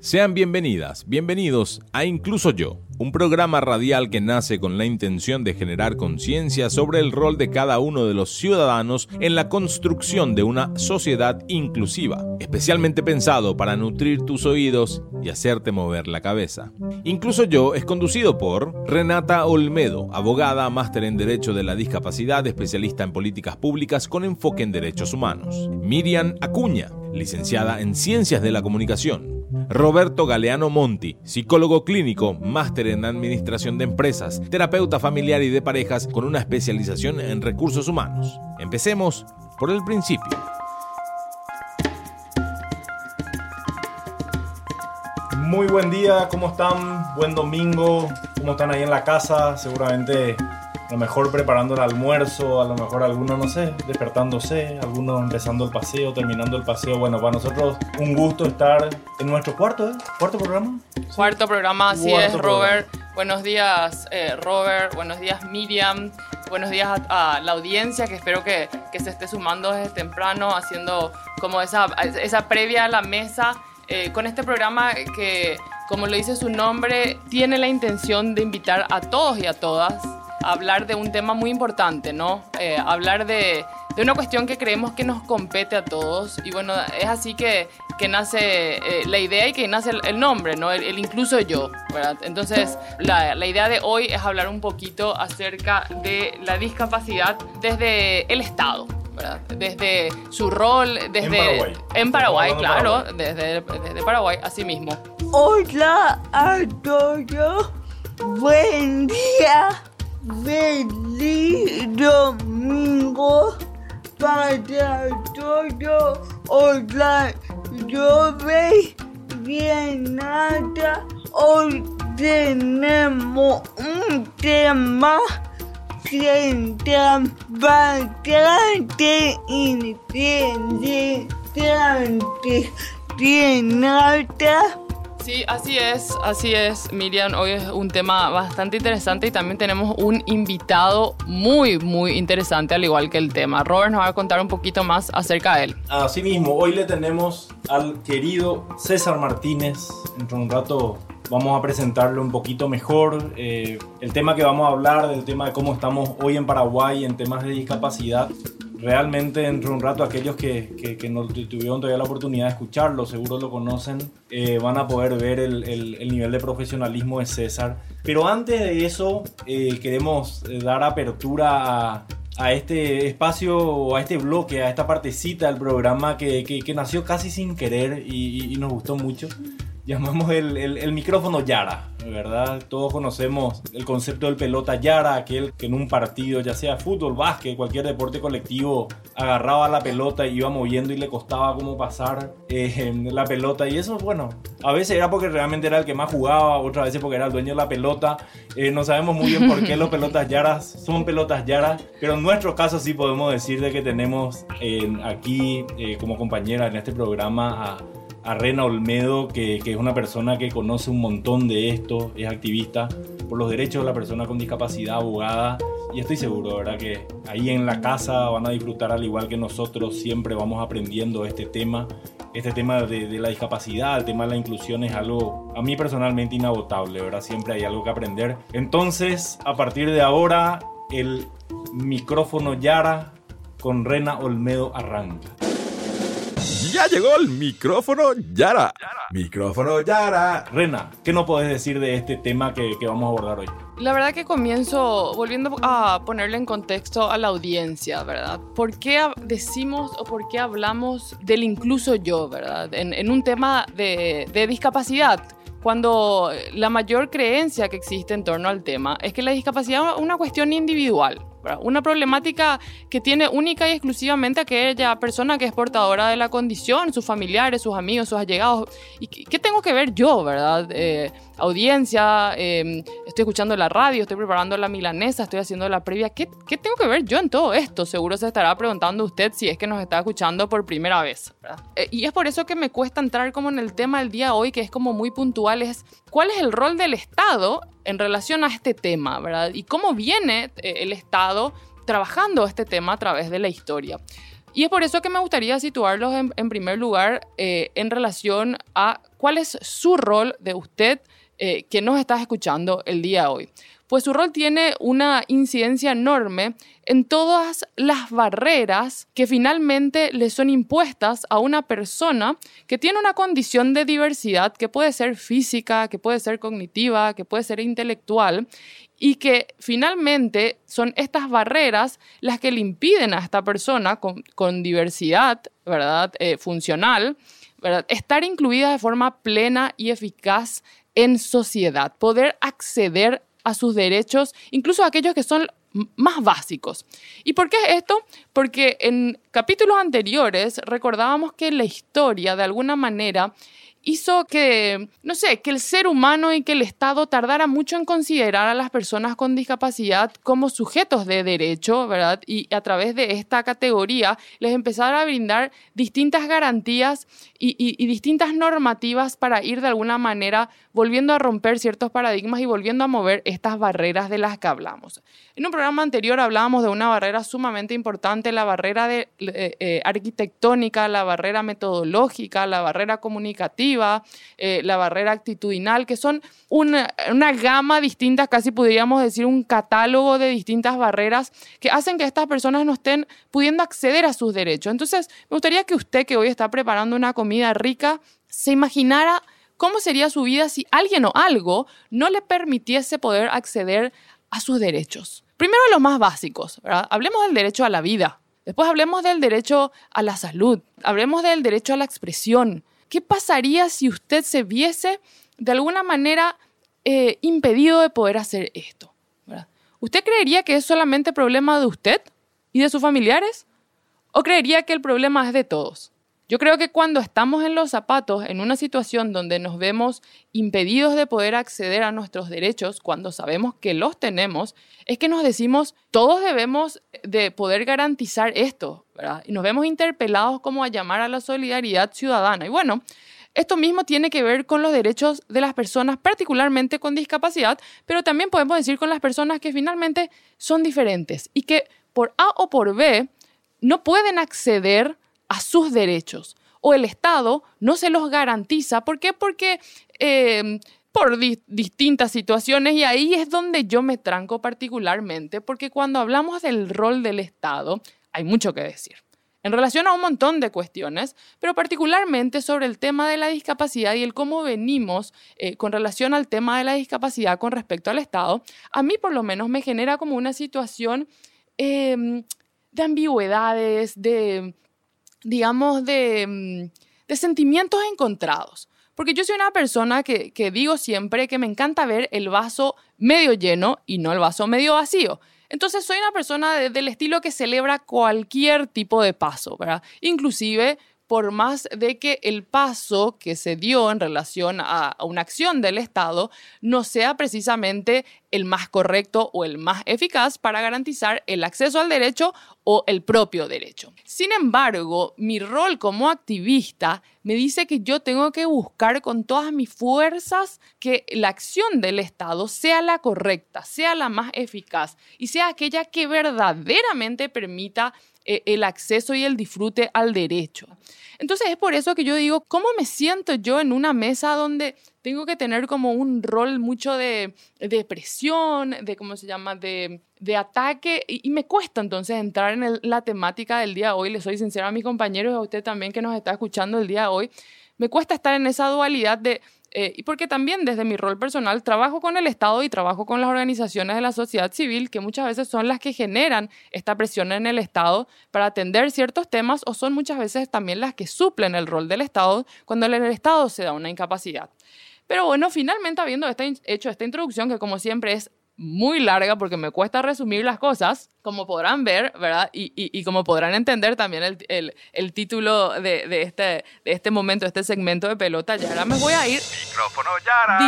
Sean bienvenidas, bienvenidos a Incluso Yo, un programa radial que nace con la intención de generar conciencia sobre el rol de cada uno de los ciudadanos en la construcción de una sociedad inclusiva, especialmente pensado para nutrir tus oídos y hacerte mover la cabeza. Incluso Yo es conducido por Renata Olmedo, abogada, máster en Derecho de la Discapacidad, especialista en políticas públicas con enfoque en derechos humanos. Miriam Acuña, licenciada en Ciencias de la Comunicación. Roberto Galeano Monti, psicólogo clínico, máster en Administración de Empresas, terapeuta familiar y de parejas con una especialización en recursos humanos. Empecemos por el principio. Muy buen día, ¿cómo están? Buen domingo, ¿cómo están ahí en la casa? Seguramente a lo mejor preparando el almuerzo, a lo mejor algunos, no sé, despertándose, algunos empezando el paseo, terminando el paseo. Bueno, para nosotros un gusto estar en nuestro cuarto, ¿eh? ¿Cuarto programa? Cuarto programa, así es, Robert. Buenos días, eh, Robert. Buenos días, Miriam. Buenos días a, la audiencia que espero que, que, se esté sumando desde temprano, haciendo como esa, esa previa a la mesa eh, con este programa que, como lo dice su nombre, tiene la intención de invitar a todos y a todas hablar de un tema muy importante, ¿no? Eh, hablar de, de, una cuestión que creemos que nos compete a todos. Y bueno, es así que, que nace eh, la idea y que nace el, nombre, ¿no? El, incluso yo, ¿verdad? Entonces, la, la, idea de hoy es hablar un poquito acerca de la discapacidad desde el Estado. ¿verdad? Desde su rol, desde... En Paraguay. En Paraguay, claro, Desde, desde Paraguay, así mismo. Hola a todos, buen día. Feliz domingo para todos. Yo veis bien nada. Hoy tenemos un tema que está bastante interesante. Renata. Sí, así es, así es, Miriam. Hoy es un tema bastante interesante y también tenemos un invitado muy, muy interesante, al igual que el tema. Robert nos va a contar un poquito más acerca de él. Así mismo, hoy le tenemos al querido César Martínez. Dentro de un rato vamos a presentarlo un poquito mejor. Eh, el tema que vamos a hablar, del tema de cómo estamos hoy en Paraguay en temas de discapacidad realmente dentro de un rato aquellos que, que, no tuvieron todavía la oportunidad de escucharlo, seguro lo conocen, eh, van a poder ver el, el, nivel de profesionalismo de César. Pero antes de eso, eh, queremos eh, dar apertura a, a, este espacio a este bloque, a esta partecita del programa que, que nació casi sin querer y, y nos gustó mucho llamamos el, el, micrófono Yara, ¿verdad? Todos conocemos el concepto del pelota Yara, aquel que en un partido, ya sea fútbol, básquet, cualquier deporte colectivo, agarraba la pelota y iba moviendo y le costaba como pasar eh, la pelota. Y eso, bueno, a veces era porque realmente era el que más jugaba, otras veces porque era el dueño de la pelota. Eh, no sabemos muy bien por qué los pelotas Yaras son pelotas Yaras, pero en nuestro caso sí podemos decir de que tenemos eh, aquí como compañera en este programa a a Rena Olmedo, que, es una persona que conoce un montón de esto, es activista por los derechos de la persona con discapacidad, abogada, y estoy seguro, ¿verdad? Que ahí en la casa van a disfrutar al igual que nosotros, siempre vamos aprendiendo este tema. Este tema de, la discapacidad, el tema de la inclusión es algo a mí personalmente inagotable, ¿verdad? Siempre hay algo que aprender. Entonces, a partir de ahora, el micrófono Yara con Rena Olmedo arranca. Ya llegó el micrófono Yara. Micrófono Yara. Rena, ¿qué nos podés decir de este tema que, que, vamos a abordar hoy? La verdad que comienzo volviendo a ponerle en contexto a la audiencia, ¿verdad? ¿Por qué decimos o por qué hablamos del incluso yo, ¿verdad? En, en un tema de, de discapacidad cuando la mayor creencia que existe en torno al tema es que la discapacidad es una cuestión individual, una problemática que tiene única y exclusivamente aquella persona que es portadora de la condición, sus familiares, sus amigos, sus allegados. ¿Y qué, tengo que ver yo, verdad? Eh, audiencia, em, estoy escuchando la radio, estoy preparando la milanesa, estoy haciendo la previa. ¿Qué, ¿Qué, tengo que ver yo en todo esto? Seguro se estará preguntando usted si es que nos está escuchando por primera vez. Eh, y es por eso que me cuesta entrar como en el tema del día hoy, que es como muy puntual, es cuál es el rol del Estado en relación a este tema, ¿verdad? Y cómo viene eh, el Estado trabajando este tema a través de la historia. Y es por eso que me gustaría situarlos en, en primer lugar eh, en relación a cuál es su rol de usted eh, que nos está escuchando el día de hoy. Pues su rol tiene una incidencia enorme en todas las barreras que finalmente le son impuestas a una persona que tiene una condición de diversidad que puede ser física, que puede ser cognitiva, que puede ser intelectual y que finalmente son estas barreras las que le impiden a esta persona con, con diversidad, ¿verdad? Eh, funcional, ¿verdad? Estar incluida de forma plena y eficaz en sociedad, poder acceder a sus derechos, incluso aquellos que son más básicos. ¿Y por qué esto? Porque en capítulos anteriores recordábamos que la historia, de alguna manera, hizo que, no sé, que el ser humano y que el Estado tardara mucho en considerar a las personas con discapacidad como sujetos de derecho, ¿verdad? Y a través de esta categoría les empezara a brindar distintas garantías y, y, distintas normativas para ir de alguna manera volviendo a romper ciertos paradigmas y volviendo a mover estas barreras de las que hablamos. En un programa anterior hablábamos de una barrera sumamente importante, la barrera de, eh, eh, arquitectónica, la barrera metodológica, la barrera comunicativa, eh, la barrera actitudinal, que son una, gama distinta, casi podríamos decir un catálogo de distintas barreras que hacen que estas personas no estén pudiendo acceder a sus derechos. Entonces, me gustaría que usted que hoy está preparando una comida rica, se imaginara cómo sería su vida si alguien o algo no le permitiese poder acceder a sus derechos. Primero los más básicos. Hablemos del derecho a la vida. Después hablemos del derecho a la salud. Hablemos del derecho a la expresión. ¿Qué pasaría si usted se viese de alguna manera eh, impedido de poder hacer esto? ¿Usted creería que es solamente problema de usted y de sus familiares? ¿O creería que el problema es de todos? Yo creo que cuando estamos en los zapatos, en una situación donde nos vemos impedidos de poder acceder a nuestros derechos, cuando sabemos que los tenemos, es que nos decimos, todos debemos de poder garantizar esto, ¿verdad? Y nos vemos interpelados como a llamar a la solidaridad ciudadana. Y bueno, esto mismo tiene que ver con los derechos de las personas, particularmente con discapacidad, pero también podemos decir con las personas que finalmente son diferentes y que por A o por B no pueden acceder a sus derechos o el Estado no se los garantiza. ¿Por qué? Porque eh, por distintas situaciones y ahí es donde yo me tranco particularmente, porque cuando hablamos del rol del Estado hay mucho que decir. En relación a un montón de cuestiones, pero particularmente sobre el tema de la discapacidad y el cómo venimos eh, con relación al tema de la discapacidad con respecto al Estado, a mí por lo menos me genera como una situación em, de ambigüedades, de, digamos, mm, de, sentimientos encontrados. Porque yo soy una persona que, digo siempre que me encanta ver el vaso medio lleno y no el vaso medio vacío. Entonces soy una persona del estilo que celebra cualquier tipo de paso, ¿verdad? Inclusive por más de que el paso que se dio en relación a, una acción del Estado no sea precisamente el más correcto o el más eficaz para garantizar el acceso al derecho o el propio derecho. Sin embargo, mi rol como activista me dice que yo tengo que buscar con todas mis fuerzas que la acción del Estado sea la correcta, sea la más eficaz y sea aquella que verdaderamente permita el acceso y el disfrute al derecho. Entonces es por eso que yo digo, ¿cómo me siento yo en una mesa donde tengo que tener como un rol mucho de, de presión, de, ¿cómo se llama?, de, de ataque, y, me cuesta entonces entrar en la temática del día de hoy, le soy sincera a mis compañeros y a usted también que nos está escuchando el día de hoy, me cuesta estar en esa dualidad de eh, y porque también desde mi rol personal trabajo con el Estado y trabajo con las organizaciones de la sociedad civil, que muchas veces son las que generan esta presión en el Estado para atender ciertos temas o son muchas veces también las que suplen el rol del Estado cuando en el Estado se da una incapacidad. Pero bueno, finalmente habiendo hecho esta introducción, que como siempre es muy larga porque me cuesta resumir las cosas, como podrán ver, ¿verdad? Y, y, como podrán entender también el, el, el título de, de, este, de este momento, este segmento de pelota Yara, me voy a ir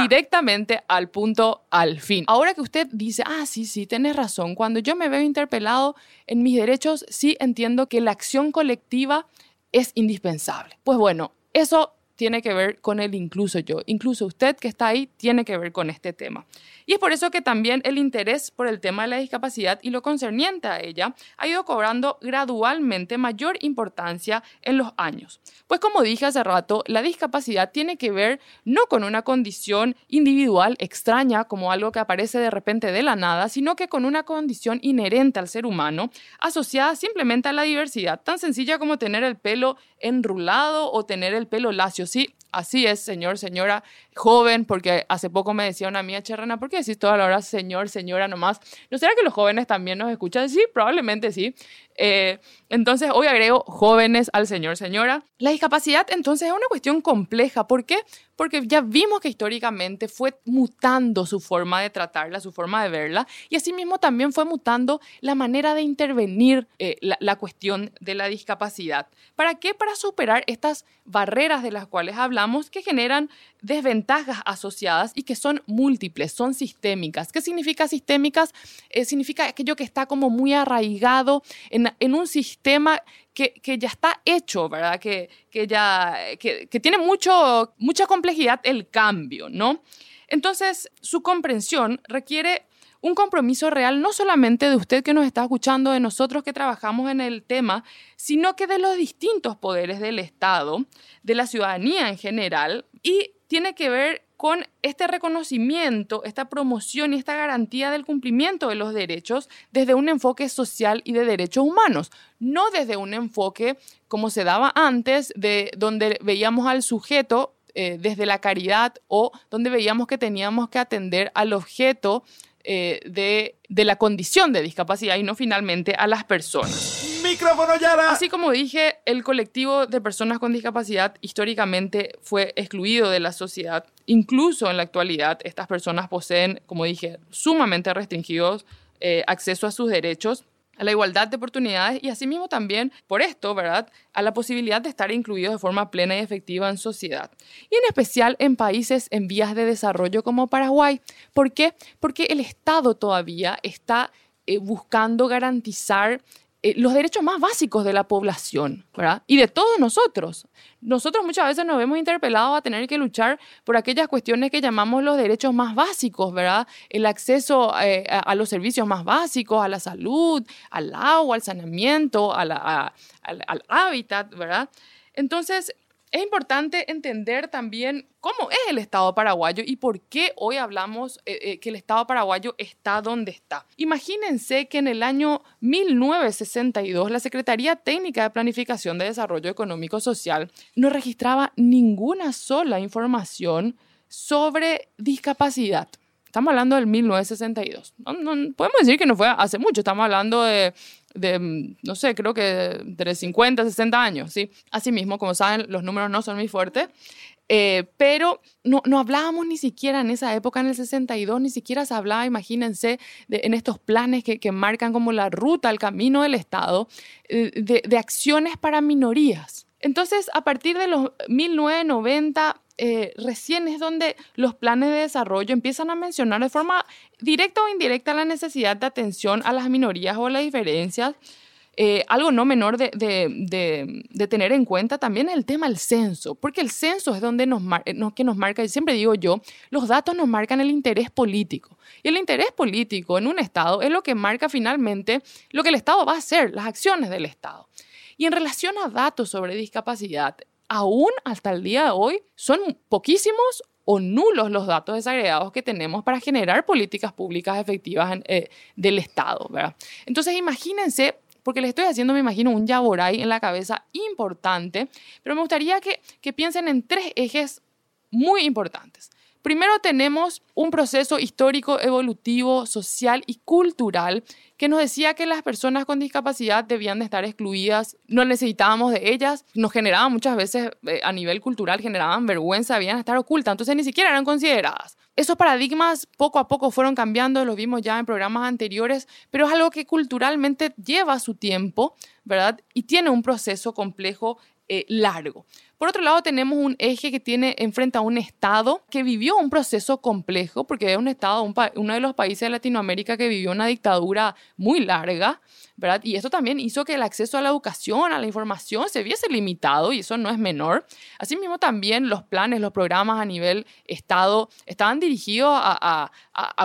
directamente al punto, al fin. Ahora que usted dice, ah, sí, sí, tienes razón, cuando yo me veo interpelado en mis derechos, sí entiendo que la acción colectiva es indispensable. Pues bueno, eso tiene que ver con el incluso yo. Incluso usted que está ahí tiene que ver con este tema. Y es por eso que también el interés por el tema de la discapacidad y lo concerniente a ella ha ido cobrando gradualmente mayor importancia en los años. Pues como dije hace rato, la discapacidad tiene que ver no con una condición individual extraña como algo que aparece de repente de la nada, sino que con una condición inherente al ser humano, asociada simplemente a la diversidad, tan sencilla como tener el pelo enrulado o tener el pelo lacio. Sí, así es, señor, señora, joven, porque hace poco me decía una mía cherrana, ¿por qué decís toda la hora señor, señora nomás? ¿No será que los jóvenes también nos escuchan? Sí, probablemente sí. Eh, entonces, hoy agrego jóvenes al señor, señora. La discapacidad entonces es una cuestión compleja. ¿Por qué? Porque ya vimos que históricamente fue mutando su forma de tratarla, su forma de verla, y asimismo también fue mutando la manera de intervenir eh, la, la cuestión de la discapacidad. ¿Para qué? Para superar estas barreras de las cuales hablamos que generan desventajas asociadas y que son múltiples, son sistémicas. ¿Qué significa sistémicas? Eh, significa aquello que está como muy arraigado en, en un sistema que, que, ya está hecho, ¿verdad? Que, que ya que tiene mucho, mucha complejidad el cambio, ¿no? Entonces, su comprensión requiere un compromiso real no solamente de usted que nos está escuchando, de nosotros que trabajamos en el tema, sino que de los distintos poderes del Estado, de la ciudadanía en general, y tiene que ver con este reconocimiento, esta promoción y esta garantía del cumplimiento de los derechos desde un enfoque social y de derechos humanos, no desde un enfoque como se daba antes, de donde veíamos al sujeto eh, desde la caridad o donde veíamos que teníamos que atender al objeto eh, de, de la condición de discapacidad y no finalmente a las personas. Así como dije, el colectivo de personas con discapacidad históricamente fue excluido de la sociedad. Incluso en la actualidad, estas personas poseen, como dije, sumamente restringidos eh, acceso a sus derechos a la igualdad de oportunidades y asimismo también por esto, ¿verdad?, a la posibilidad de estar incluidos de forma plena y efectiva en sociedad. Y en especial en países en vías de desarrollo como Paraguay. ¿Por qué? Porque el Estado todavía está eh, buscando garantizar eh, los derechos más básicos de la población, ¿verdad? Y de todos nosotros. Nosotros muchas veces nos vemos interpelados a tener que luchar por aquellas cuestiones que llamamos los derechos más básicos, ¿verdad? El acceso eh, a, los servicios más básicos, a la salud, al agua, al saneamiento, al, al hábitat, ¿verdad? Entonces, es importante entender también cómo es el Estado paraguayo y por qué hoy hablamos eh, eh, que el Estado paraguayo está donde está. Imagínense que en el año 1962 la Secretaría Técnica de Planificación de Desarrollo Económico Social no registraba ninguna sola información sobre discapacidad. Estamos hablando del 1962. No, podemos decir que no fue hace mucho, estamos hablando de no sé, creo que de 50, 60 años, ¿sí? Asimismo, como saben, los números no son muy fuertes, eh, pero no, no hablábamos ni siquiera en esa época, en el 62, ni siquiera se hablaba, imagínense, en estos planes que, que, marcan como la ruta, el camino del Estado, eh, de, de acciones para minorías. Entonces, a partir de los 1990, eh, recién es donde los planes de desarrollo empiezan a mencionar de forma directa o indirecta la necesidad de atención a las minorías o las diferencias. Eh, algo no menor de, tener en cuenta también es el tema del censo, porque el censo es donde nos, mar, no, que nos marca, y siempre digo yo, los datos nos marcan el interés político. Y el interés político en un Estado es lo que marca finalmente lo que el Estado va a hacer, las acciones del Estado. Y en relación a datos sobre discapacidad, aún hasta el día de hoy son poquísimos o nulos los datos desagregados que tenemos para generar políticas públicas efectivas eh, del Estado, ¿verdad? Entonces imagínense, porque les estoy haciendo, me imagino, un yaboray en la cabeza importante, pero me gustaría que, que piensen en tres ejes muy importantes. Primero tenemos un proceso histórico, evolutivo, social y cultural que nos decía que las personas con discapacidad debían de estar excluidas, no necesitábamos de ellas, nos generaban muchas veces eh, a nivel cultural, generaban vergüenza, debían estar ocultas, entonces ni siquiera eran consideradas. Esos paradigmas poco a poco fueron cambiando, los vimos ya en programas anteriores, pero es algo que culturalmente lleva su tiempo, ¿verdad? Y tiene un proceso complejo eh, largo. Por otro lado, tenemos un eje que tiene enfrente a un Estado que vivió un proceso complejo, porque es un Estado, uno de los países de Latinoamérica que vivió una dictadura muy larga, ¿verdad? Y esto también hizo que el acceso a la educación, a la información, se viese limitado, y eso no es menor. Asimismo, también los planes, los programas a nivel Estado estaban dirigidos a,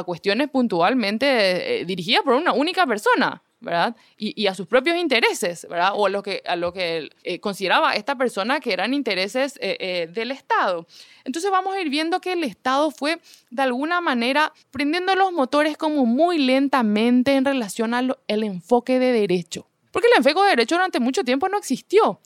cuestiones puntualmente eh, dirigidas por una única persona, Y, a sus propios intereses, ¿verdad? O a lo que, a eh, consideraba esta persona que eran intereses eh, eh, del Estado. Entonces vamos a ir viendo que el Estado fue de alguna manera prendiendo los motores como muy lentamente en relación al enfoque de derecho. Porque el enfoque de derecho durante mucho tiempo no existió.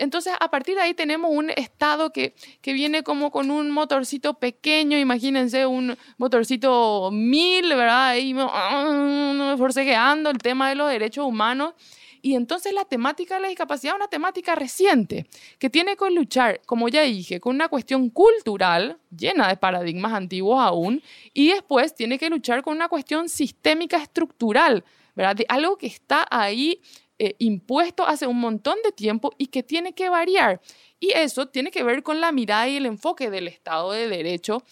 Entonces, a partir de ahí tenemos un estado que, que viene como con un motorcito pequeño, imagínense un motorcito mil, ¿verdad? Y ah, forcejeando el tema de los derechos humanos. Y entonces la temática de la discapacidad es una temática reciente que tiene que luchar, como ya dije, con una cuestión cultural llena de paradigmas antiguos aún, y después tiene que luchar con una cuestión sistémica estructural, ¿verdad? De algo que está ahí eh, impuesto hace un montón de tiempo y que tiene que variar. Y eso tiene que ver con la mirada y el enfoque del Estado de Derecho.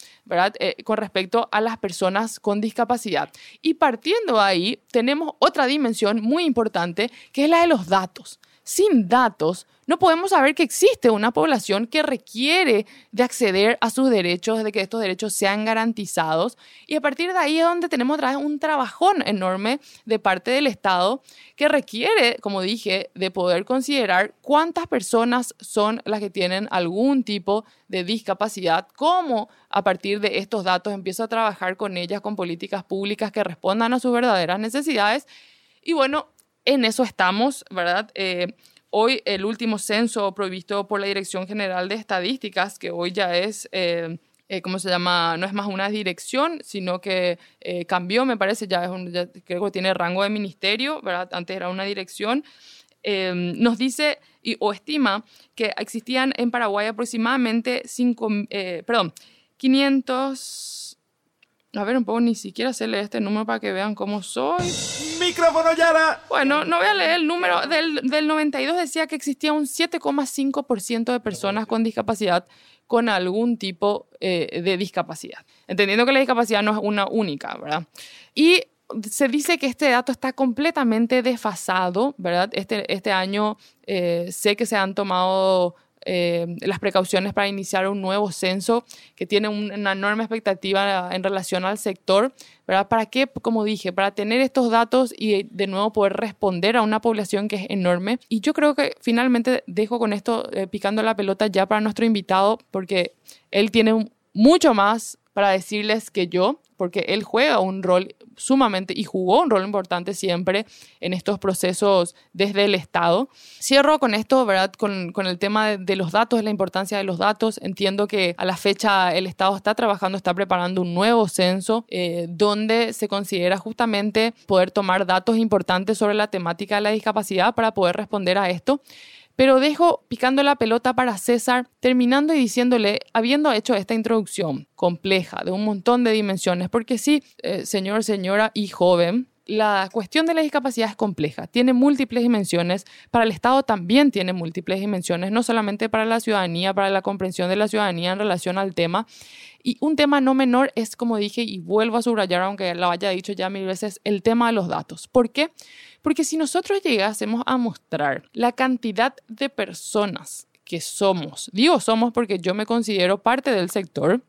Eh, con respecto a las personas con discapacidad. Y partiendo ahí, tenemos otra dimensión muy importante, que es la de los datos. Sin datos, no podemos saber que existe una población que requiere de acceder a sus derechos, de que estos derechos sean garantizados. Y a partir de ahí es donde tenemos un trabajón enorme de parte del Estado que requiere, como dije, de poder considerar cuántas personas son las que tienen algún tipo de discapacidad, cómo a partir de estos datos empiezo a trabajar con ellas, con políticas públicas que respondan a sus verdaderas necesidades. Y bueno, en eso estamos, ¿verdad? Eh, Hoy el último censo provisto por la Dirección General de Estadísticas, que hoy ya es, eh, eh, ¿cómo se llama? No es más una dirección, sino que eh, cambió, me parece, ya, es un, creo que tiene rango de ministerio, ¿verdad? Antes era una dirección. nos dice y, o estima que existían en Paraguay aproximadamente 5, perdón, 500 a ver, un poco, ni siquiera sé leer este número para que vean cómo soy. ¡Micrófono, Yara! Bueno, no voy a leer el número. Del, del 92 decía que existía un 7,5% de personas con discapacidad con algún tipo eh, de discapacidad. Entendiendo que la discapacidad no es una única, ¿verdad? Y se dice que este dato está completamente desfasado, ¿verdad? Este, este año eh, sé que se han tomado eh, las precauciones para iniciar un nuevo censo que tiene una enorme expectativa en relación al sector, ¿verdad? ¿Para qué? Como dije, para tener estos datos y de nuevo poder responder a una población que es enorme. Y yo creo que finalmente dejo con esto eh, picando la pelota ya para nuestro invitado, porque él tiene mucho más para decirles que yo, porque él juega un rol sumamente y jugó un rol importante siempre en estos procesos desde el Estado. Cierro con esto, ¿verdad? Con, el tema de, los datos, la importancia de los datos. Entiendo que a la fecha el Estado está trabajando, está preparando un nuevo censo eh, donde se considera justamente poder tomar datos importantes sobre la temática de la discapacidad para poder responder a esto. Pero dejo picando la pelota para César, terminando y diciéndole, habiendo hecho esta introducción compleja de un montón de dimensiones, porque sí, eh, señor, señora y joven, la cuestión de la discapacidad es compleja, tiene múltiples dimensiones, para el Estado también tiene múltiples dimensiones, no solamente para la ciudadanía, para la comprensión de la ciudadanía en relación al tema. Y un tema no menor es, como dije, y vuelvo a subrayar, aunque lo haya dicho ya mil veces, el tema de los datos. ¿Por qué? Porque si nosotros llegásemos a mostrar la cantidad de personas que somos, digo somos porque yo me considero parte del sector,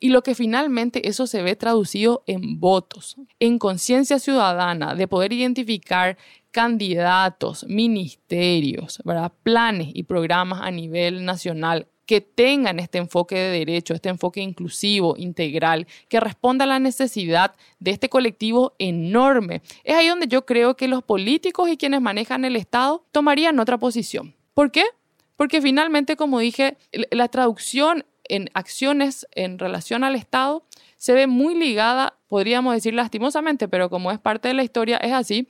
Y lo que finalmente eso se ve traducido en votos, en conciencia ciudadana, de poder identificar candidatos, ministerios, ¿verdad? planes y programas a nivel nacional que tengan este enfoque de derecho, este enfoque inclusivo, integral, que responda a la necesidad de este colectivo enorme. Es ahí donde yo creo que los políticos y quienes manejan el Estado tomarían otra posición. ¿Por qué? Porque finalmente, como dije, la traducción en acciones en relación al Estado se ve muy ligada, podríamos decir lastimosamente, pero como es parte de la historia, es así,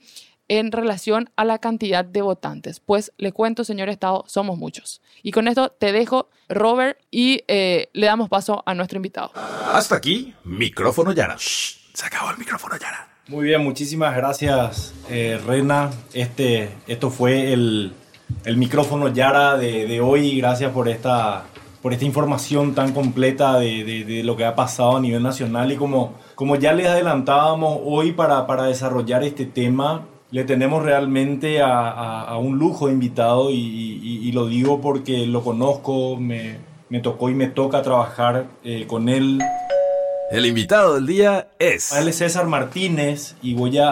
en relación a la cantidad de votantes. Pues le cuento, señor Estado, somos muchos. Y con esto te dejo, Robert, y eh, le damos paso a nuestro invitado. Hasta aquí, micrófono Yara. se acabó el micrófono Yara. Muy bien, muchísimas gracias, eh, Rena. Este, esto fue el, el micrófono Yara de, de hoy. Gracias por esta, por esta información tan completa de, de, de, lo que ha pasado a nivel nacional. Y como, como ya les adelantábamos hoy para, para desarrollar este tema, le tenemos realmente a, a, a un lujo de invitado y, y, y, lo digo porque lo conozco, me, me tocó y me toca trabajar eh, con él. El invitado del día es... Él es César Martínez y voy a,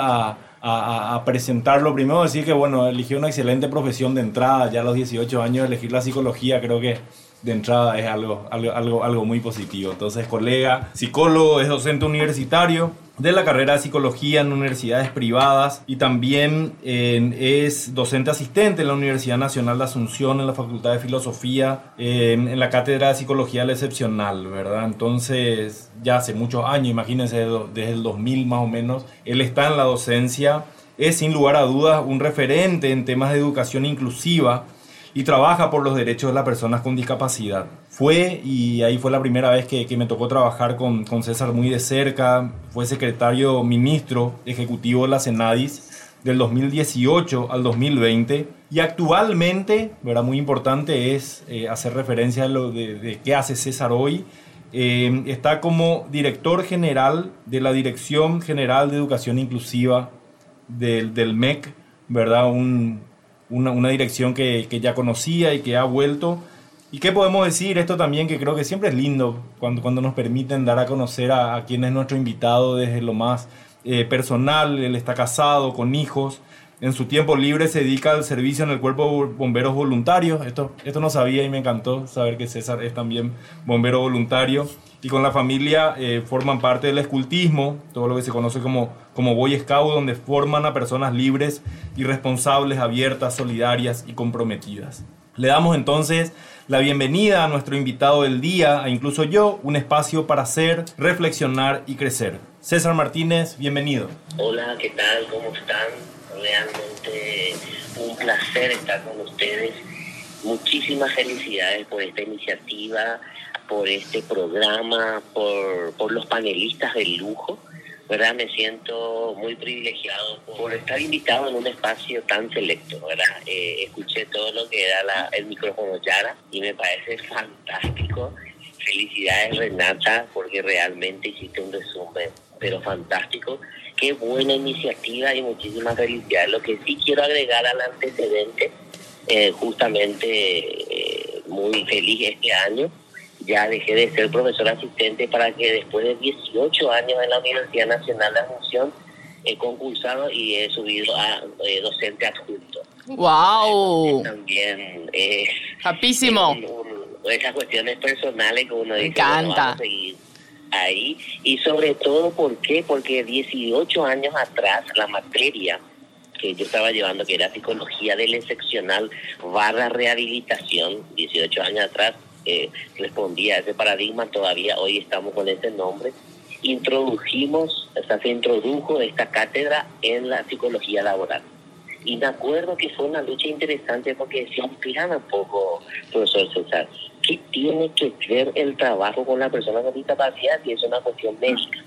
a, a, presentarlo. Primero decir que, bueno, eligió una excelente profesión de entrada, ya a los 18 años elegir la psicología creo que de entrada es algo, algo, algo, algo muy positivo. Entonces, colega, psicólogo, es docente universitario de la carrera de psicología en universidades privadas y también es docente asistente en la Universidad Nacional de Asunción en la Facultad de Filosofía en la cátedra de psicología del excepcional, ¿verdad? Entonces ya hace muchos años, imagínense desde el 2000 más o menos, él está en la docencia, es sin lugar a dudas un referente en temas de educación inclusiva y trabaja por los derechos de las personas con discapacidad. Fue, y ahí fue la primera vez que, que me tocó trabajar con, con, César muy de cerca, fue secretario ministro ejecutivo de la Senadis del 2018 al 2020 y actualmente, ¿verdad? muy importante es eh, hacer referencia a lo de, de, qué hace César hoy. Eh, está como director general de la Dirección General de Educación Inclusiva del, del MEC, ¿verdad? Un, una, una dirección que, que, ya conocía y que ha vuelto. ¿Y qué podemos decir? Esto también que creo que siempre es lindo cuando, cuando nos permiten dar a conocer a, a quien es nuestro invitado desde lo más eh, personal. Él está casado, con hijos. En su tiempo libre se dedica al servicio en el cuerpo de bomberos voluntarios. Esto, esto no sabía y me encantó saber que César es también bombero voluntario. Y con la familia eh, forman parte del escultismo, todo lo que se conoce como, como Boy Scout, donde forman a personas libres y responsables, abiertas, solidarias y comprometidas. Le damos entonces la bienvenida a nuestro invitado del día, a incluso yo, un espacio para hacer, reflexionar y crecer. César Martínez, bienvenido. Hola, ¿qué tal? ¿Cómo están? Realmente un placer estar con ustedes. Muchísimas felicidades por esta iniciativa, por este programa, por, por los panelistas del lujo. ¿verdad? Me siento muy privilegiado por estar invitado en un espacio tan selecto, ¿verdad? Eh, escuché todo lo que era la, el micrófono Yara y me parece fantástico. Felicidades Renata porque realmente hiciste un resumen, pero fantástico. Qué buena iniciativa y muchísimas felicidades. Lo que sí quiero agregar al antecedente, eh, justamente eh, muy feliz este año, ya dejé de ser profesor asistente para que después de 18 años en la Universidad Nacional de Asunción he concursado y he subido a eh, docente adjunto. ¡Wow! También es... ¡Capísimo! esas cuestiones personales que uno dice, bueno, vamos a seguir ahí. Y sobre todo, ¿por qué? Porque 18 años atrás la materia que yo estaba llevando, que era psicología del excepcional barra rehabilitación, 18 años atrás, eh, respondía a ese paradigma, todavía hoy estamos con ese nombre. Introdujimos, o sea, se introdujo esta cátedra en la psicología laboral. Y me acuerdo que fue una lucha interesante porque decía, un poco, profesor César, ¿qué tiene que ver el trabajo con la persona con discapacidad si es una cuestión médica?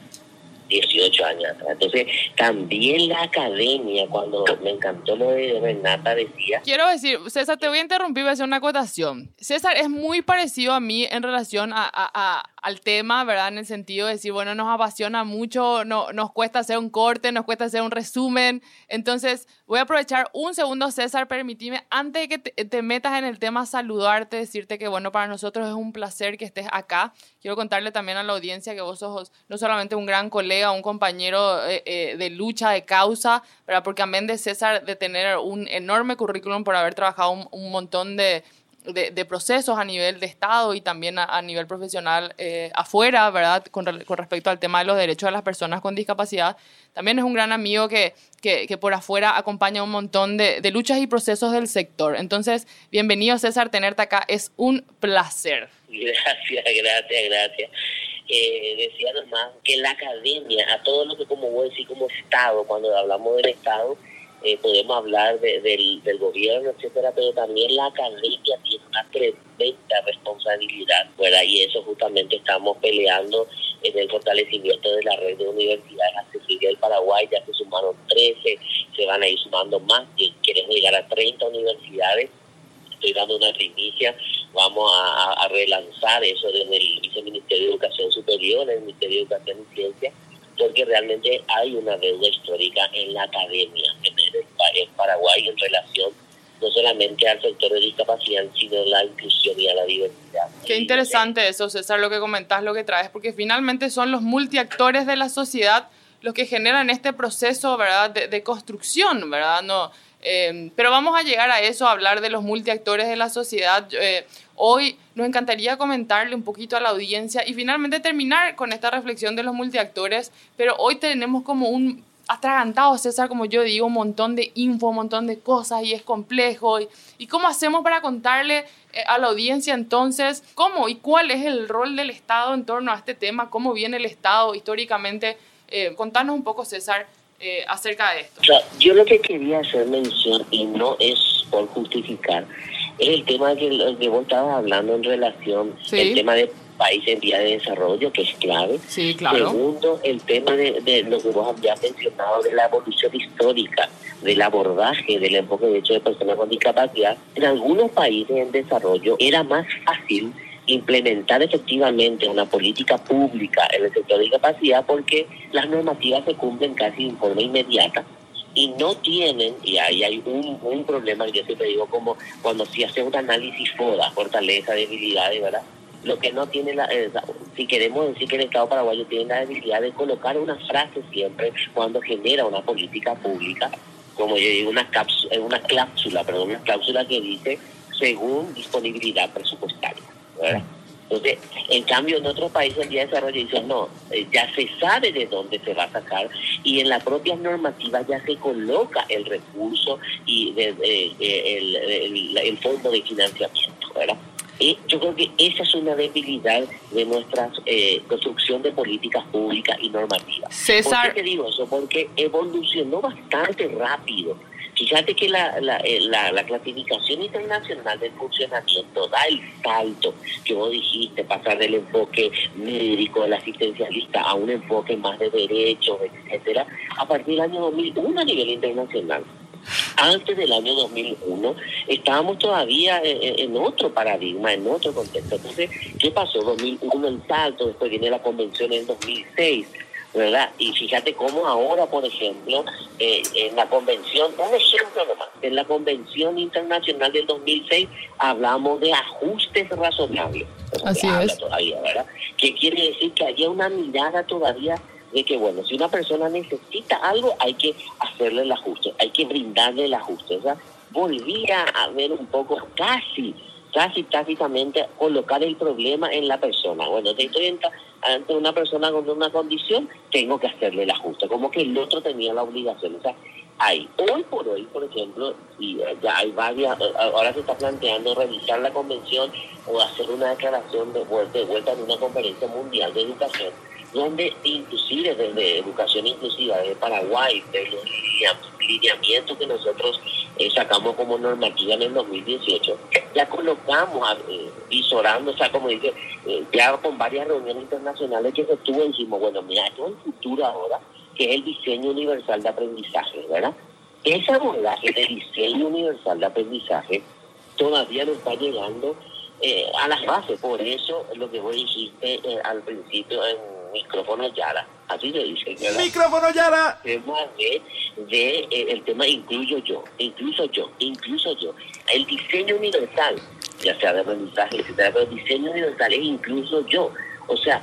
18 años atrás. Entonces, también la academia, cuando me encantó lo de Renata, decía... Quiero decir, César, te voy a interrumpir, voy a hacer una acotación. César es muy parecido a mí en relación a, a, a, al tema, ¿verdad? En el sentido de decir, bueno, nos apasiona mucho, no, nos cuesta hacer un corte, nos cuesta hacer un resumen. Entonces, voy a aprovechar un segundo, César, permitime, antes de que te, metas en el tema, saludarte, decirte que, bueno, para nosotros es un placer que estés acá. Quiero contarle también a la audiencia que vos sos no solamente un gran colega, un compañero eh, eh, de lucha, de causa, ¿verdad? porque amén de César, de tener un enorme currículum por haber trabajado un montón de, de, procesos a nivel de Estado y también a, nivel profesional eh, afuera, ¿verdad? Con, con, respecto al tema de los derechos de las personas con discapacidad. También es un gran amigo que, que, por afuera acompaña un montón de, de, luchas y procesos del sector. Entonces, bienvenido César, tenerte acá es un placer. Gracias, gracias, gracias. Eh, decía nomás que la academia, a todo lo que como vos decís como Estado, cuando hablamos del Estado, eh, podemos hablar de, del, del, gobierno, etcétera, pero también la academia tiene una tremenda responsabilidad, ¿verdad? Y eso justamente estamos peleando en el fortalecimiento de la red de universidades accesibles del Paraguay, ya se sumaron 13, se van a ir sumando más, queremos llegar a 30 universidades, estoy dando una primicia, vamos a, relanzar eso desde el Viceministerio de Educación Superior, el Ministerio de Educación y Ciencia, porque realmente hay una deuda histórica en la academia en, Paraguay en relación no solamente al sector de discapacidad, sino a la inclusión y a la diversidad. Qué interesante eso, César, lo que comentás, lo que traes, porque finalmente son los multiactores de la sociedad los que generan este proceso, ¿verdad?, de, construcción, ¿verdad? No, eh, pero vamos a llegar a eso, a hablar de los multiactores de la sociedad. Eh, hoy nos encantaría comentarle un poquito a la audiencia y finalmente terminar con esta reflexión de los multiactores, pero hoy tenemos como un atragantado, César, como yo digo, un montón de info, un montón de cosas y es complejo. ¿Y, cómo hacemos para contarle eh, a la audiencia entonces cómo y cuál es el rol del Estado en torno a este tema? ¿Cómo viene el Estado históricamente? Eh, contanos un poco, César, eh, acerca de esto. yo lo que quería hacer mención, y no es por justificar, es el tema que, que vos estabas hablando en relación, el tema de país en vía de desarrollo, que es clave. Sí, claro. Segundo, el tema de, lo que vos habías mencionado de la evolución histórica, del abordaje, del enfoque de hecho de personas con discapacidad. En algunos países en desarrollo era más fácil implementar efectivamente una política pública en el sector de discapacidad porque las normativas se cumplen casi en forma inmediata y no tienen, y ahí hay un, un problema que yo siempre digo, como cuando se hace un análisis FODA, fortaleza, debilidades, ¿verdad? lo que no tiene la, eh, si queremos decir que el Estado paraguayo tiene la debilidad de colocar una frase siempre cuando genera una política pública, como yo digo, una, cápsula, eh, una cláusula, perdón, una cláusula que dice según disponibilidad presupuestaria, ¿verdad? Entonces, en cambio, en otros países el día de desarrollo dicen, no, eh, ya se sabe de dónde se va a sacar y en la propia normativa ya se coloca el recurso y el, el fondo de financiamiento, ¿verdad? Y yo creo que esa es una debilidad de nuestra eh, construcción de políticas públicas y normativas. César. ¿Por qué te digo eso? Porque evolucionó bastante rápido. Fíjate que la, eh, la, la, clasificación internacional del funcionamiento da el salto que vos dijiste, pasar del enfoque médico, del asistencialista, a un enfoque más de derechos, etcétera, a partir del año 2001 a nivel internacional antes del año 2001 estábamos todavía en, otro paradigma, en otro contexto. Entonces, ¿qué pasó? 2001 el salto, después viene la convención en 2006. ¿Verdad? Y fíjate cómo ahora, por ejemplo, eh, en la convención, un ejemplo nomás, en la convención internacional del 2006 hablamos de ajustes razonables. Así es. Todavía, ¿verdad? Que quiere decir que haya una mirada todavía de que, bueno, si una persona necesita algo, hay que hacerle el ajuste, hay que brindarle el ajuste. O sea, volvía a ver un poco casi, casi tácitamente colocar el problema en la persona. Bueno, si estoy ante una persona con una condición, tengo que hacerle el ajuste, como que el otro tenía la obligación. O sea, hay, hoy por hoy, por ejemplo, y ya hay varias, ahora se está planteando revisar la convención o hacer una declaración de vuelta, de vuelta en una conferencia mundial de educación donde inclusive desde Educación Inclusiva de Paraguay, de los lineamientos que nosotros eh, sacamos como normativa en el 2018, ya colocamos, eh, visorando, o sea, como dice, eh, ya con varias reuniones internacionales que se tuvo, dijimos, bueno, mira, esto es el futuro ahora, que es el diseño universal de aprendizaje, ¿verdad? Ese abordaje de diseño universal de aprendizaje todavía no está llegando a las bases, por eso lo que vos dijiste al principio en micrófono Yara, así se dice. Micrófono Yara. Tema de, de eh, el tema incluyo yo, incluso yo, incluso yo. El diseño universal, ya sea de aprendizaje, pero el diseño universal es incluso yo. O sea,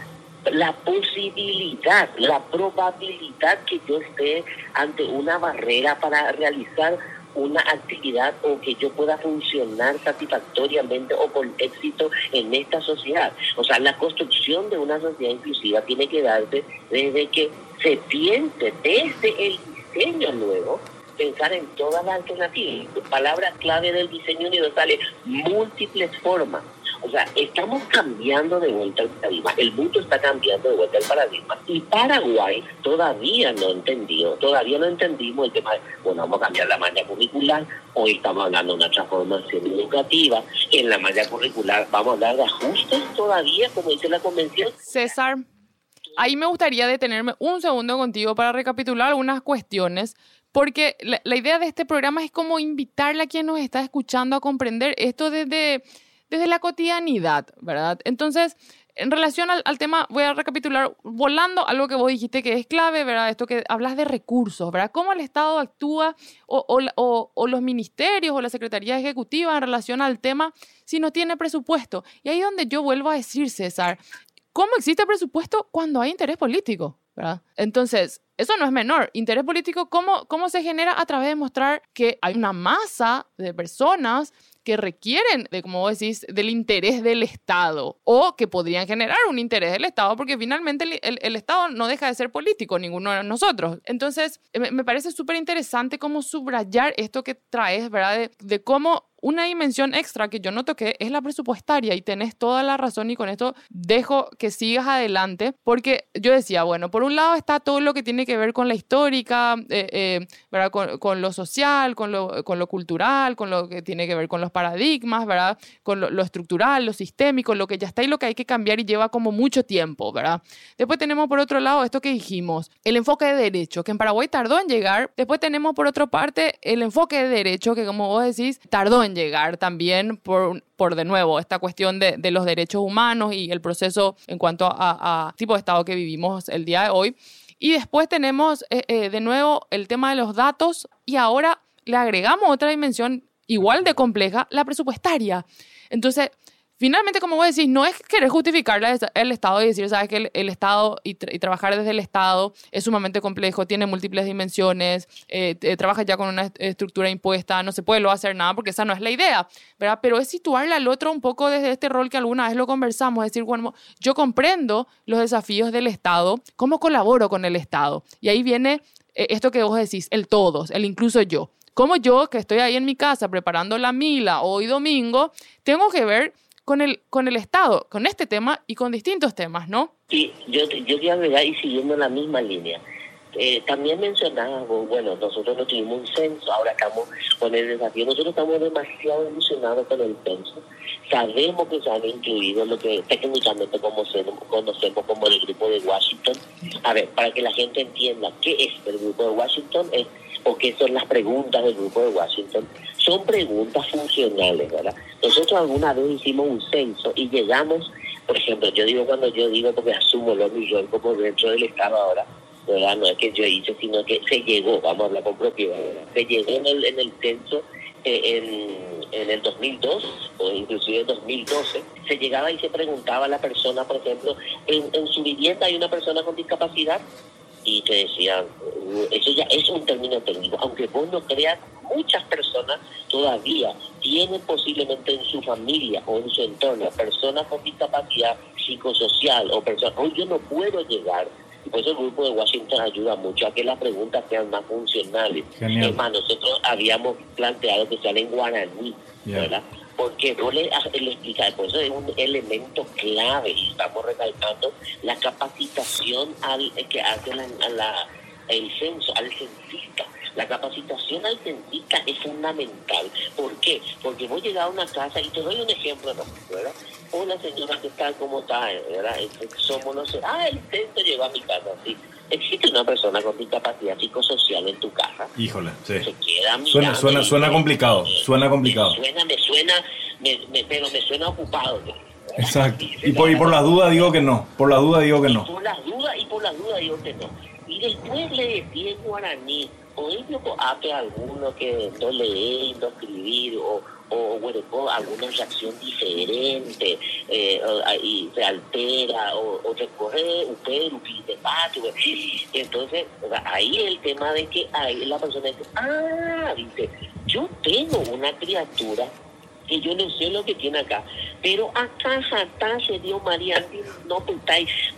la posibilidad, la probabilidad que yo esté ante una barrera para realizar una actividad o que yo pueda funcionar satisfactoriamente o con éxito en esta sociedad. O sea, la construcción de una sociedad inclusiva tiene que darse desde que se piense desde el diseño luego pensar en todas las alternativas. Palabras clave del diseño universal es múltiples formas o sea, estamos cambiando de vuelta el paradigma. El mundo está cambiando de vuelta el paradigma. Y Paraguay todavía no entendió, todavía no entendimos el tema de, bueno, vamos a cambiar la malla curricular. Hoy estamos hablando de una transformación educativa. En la malla curricular vamos a hablar de ajustes todavía, como dice la convención. César, ahí me gustaría detenerme un segundo contigo para recapitular algunas cuestiones porque la, la idea de este programa es como invitarle a quien nos está escuchando a comprender esto desde, desde la cotidianidad, ¿verdad? Entonces, en relación al, tema, voy a recapitular volando algo que vos dijiste que es clave, ¿verdad? Esto que hablas de recursos, ¿verdad? Cómo el Estado actúa o, los ministerios o la Secretaría Ejecutiva en relación al tema si no tiene presupuesto. Y ahí es donde yo vuelvo a decir, César, ¿cómo existe presupuesto cuando hay interés político? ¿verdad? Entonces, eso no es menor. Interés político, ¿cómo, ¿cómo se genera? A través de mostrar que hay una masa de personas que requieren, de, como vos decís, del interés del Estado o que podrían generar un interés del Estado, porque finalmente el, Estado no deja de ser político, ninguno de nosotros. Entonces, me, parece súper interesante cómo subrayar esto que traes, ¿verdad? De cómo una dimensión extra que yo no toqué es la presupuestaria y tenés toda la razón y con esto dejo que sigas adelante porque yo decía, bueno, por un lado está todo lo que tiene que ver con la histórica, eh, eh, ¿verdad? Con, con, lo social, con lo, con lo cultural, con lo que tiene que ver con los paradigmas, ¿verdad? Con lo, lo, estructural, lo sistémico, lo que ya está y lo que hay que cambiar y lleva como mucho tiempo, ¿verdad? Después tenemos por otro lado esto que dijimos, el enfoque de derecho, que en Paraguay tardó en llegar. Después tenemos por otra parte el enfoque de derecho, que como vos decís, tardó en llegar también por, por de nuevo, esta cuestión de, de, los derechos humanos y el proceso en cuanto a, a, tipo de Estado que vivimos el día de hoy. Y después tenemos eh, eh, de nuevo el tema de los datos y ahora le agregamos otra dimensión igual de compleja, la presupuestaria. Entonces, Finalmente, como vos decís, no es querer justificar el Estado y decir, sabes que el, Estado y, tra y, trabajar desde el Estado es sumamente complejo, tiene múltiples dimensiones, eh, trabaja ya con una estructura impuesta, no se puede lo hacer nada porque esa no es la idea, ¿verdad? Pero es situarle al otro un poco desde este rol que alguna vez lo conversamos, es decir, bueno, yo comprendo los desafíos del Estado, ¿cómo colaboro con el Estado? Y ahí viene eh, esto que vos decís, el todos, el incluso yo. Como yo, que estoy ahí en mi casa preparando la mila hoy domingo, tengo que ver con el, con el Estado, con este tema y con distintos temas, ¿no? Sí, yo, yo quiero agregar y siguiendo la misma línea. Eh, también mencionabas, bueno, nosotros no tuvimos un censo, ahora estamos con el desafío, nosotros estamos demasiado ilusionados con el censo. Sabemos que se han incluido lo que técnicamente conocemos, conocemos como el grupo de Washington. A ver, para que la gente entienda qué es el grupo de Washington es, o qué son las preguntas del grupo de Washington son preguntas funcionales, ¿verdad? Nosotros alguna vez hicimos un censo y llegamos, por ejemplo, yo digo cuando yo digo porque asumo lo millón como dentro del Estado ahora, ¿verdad? No es que yo hice, sino que se llegó, vamos a hablar con propiedad, ¿verdad? Se llegó en el, en el censo eh, en, en el 2002 o inclusive en 2012, se llegaba y se preguntaba a la persona, por ejemplo, en, en su vivienda hay una persona con discapacidad y te decían, eso ya es un término técnico, aunque vos no creas, muchas personas todavía tienen posiblemente en su familia o en su entorno personas con discapacidad psicosocial o personas, hoy yo no puedo llegar. Y por eso el grupo de Washington ayuda mucho a que las preguntas sean más funcionales. Genial. Nosotros habíamos planteado que sean en guaraní, yeah. ¿verdad? Porque no le, le explica, por eso es un elemento clave y estamos recalcando la capacitación al que hace la, el censo, al censista. La capacitación al censista es fundamental. ¿Por qué? Porque voy a llegar a una casa y te doy un ejemplo. ¿verdad? Hola señora, ¿qué tal? ¿Cómo está? ¿verdad? Somos, no sé, ah, el censo llegó a mi casa, sí. Existe una persona con discapacidad psicosocial en tu casa. Híjole, sí. Se queda suena, suena, suena complicado, suena complicado. Me suena, me suena, me, me, pero me suena ocupado. Exacto. Y por, y por las dudas digo que no. Por las dudas digo que no. Y por las dudas y por las dudas digo que no. Y después le decía en guaraní, o ellos hace alguno que no lee, no escribir, o, o bueno, alguna reacción diferente, eh, y se altera, o, o recorre un de patio. Entonces, ahí el tema de que ahí la persona dice, ah, dice, yo tengo una criatura que yo no sé lo que tiene acá, pero acá acá se dio María, no,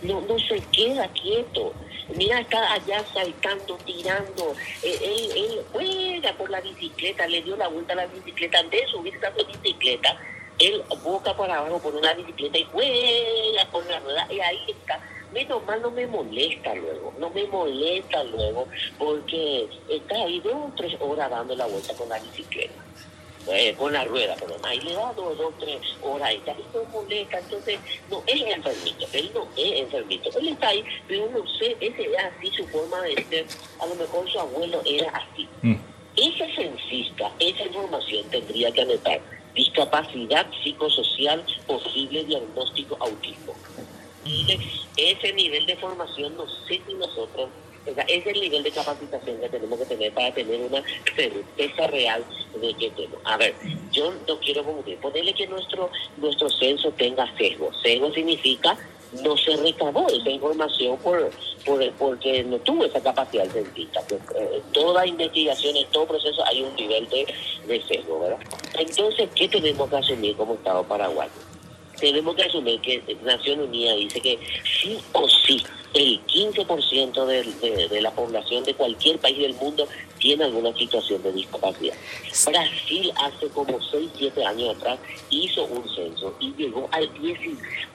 no, no se queda quieto. Mira, está allá saltando, tirando. Eh, él, él juega por la bicicleta, le dio la vuelta a la bicicleta. Vez de subir esa bicicleta, él boca para abajo por una bicicleta y juega con la rueda. Y ahí está. Menos mal no me molesta luego, no me molesta luego, porque está ahí dos o tres horas dando la vuelta con la bicicleta. Eh, con la rueda, pero ahí le da dos, dos, tres horas tal, y no molesta, entonces no es enfermito, él no es enfermito, él está ahí, pero no sé, ese es así su forma de ser, a lo mejor su abuelo era así. Mm. Esa censista, esa información tendría que anotar discapacidad psicosocial, posible diagnóstico autismo. Ese nivel de formación no sé si nosotros ese es el nivel de capacitación que tenemos que tener para tener una certeza real de que tenemos. A ver, yo no quiero confundir. Ponerle que nuestro, nuestro censo tenga sesgo. Sesgo significa no se recabó esa información por, por porque no tuvo esa capacidad el dentista. Pues, eh, en toda investigación, en todo proceso hay un nivel de, de sesgo, ¿verdad? Entonces, ¿qué tenemos que asumir como Estado paraguayo? Tenemos que asumir que Nación Unida dice que sí o sí el 15% de, de, de la población de cualquier país del mundo tiene alguna situación de discapacidad. Brasil hace como 6, 7 años atrás hizo un censo y llegó al 10,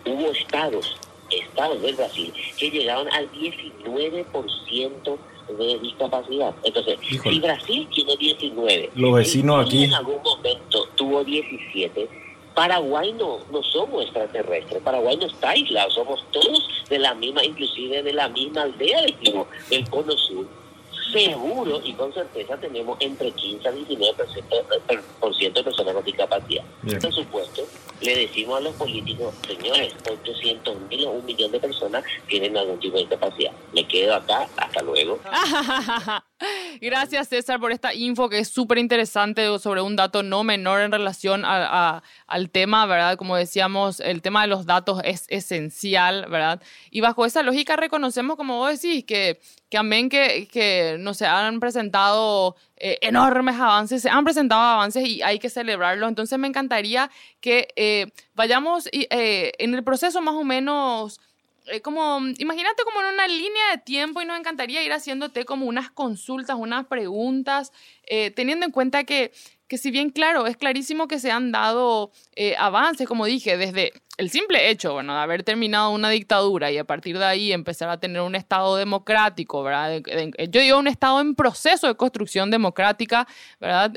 hubo estados, estados del Brasil, que llegaron al 19% de discapacidad. Entonces, Híjole. si Brasil tiene 19, Los vecinos aquí- en algún momento tuvo 17, Paraguay no, no somos extraterrestres, Paraguay no está aislado, somos todos de la misma, inclusive de la misma aldea, decimos, del cono sur. Seguro y con certeza tenemos entre 15 a 19% de- por ciento de personas con discapacidad. Bien. Por supuesto, le decimos a los políticos, señores, 800 mil o un millón de personas tienen algún tipo de discapacidad. Me quedo acá, hasta luego. Gracias César por esta info que es súper interesante sobre un dato no menor en relación a- a- al tema, ¿verdad? Como decíamos, el tema de los datos es esencial, ¿verdad? Y bajo esa lógica reconocemos, como vos decís, que, que amén que, que no se han presentado eh, enormes avances, se han presentado avances y hay que celebrarlo. Entonces me encantaría que eh, vayamos eh, en el proceso más o menos eh, como, imagínate como en una línea de tiempo y nos encantaría ir haciéndote como unas consultas, unas preguntas, eh, teniendo en cuenta que, que si bien claro, es clarísimo que se han dado eh, avances, como dije, desde el simple hecho, bueno, de haber terminado una dictadura y a partir de ahí empezar a tener un Estado democrático, ¿verdad? Yo digo un Estado en proceso de construcción democrática, ¿verdad?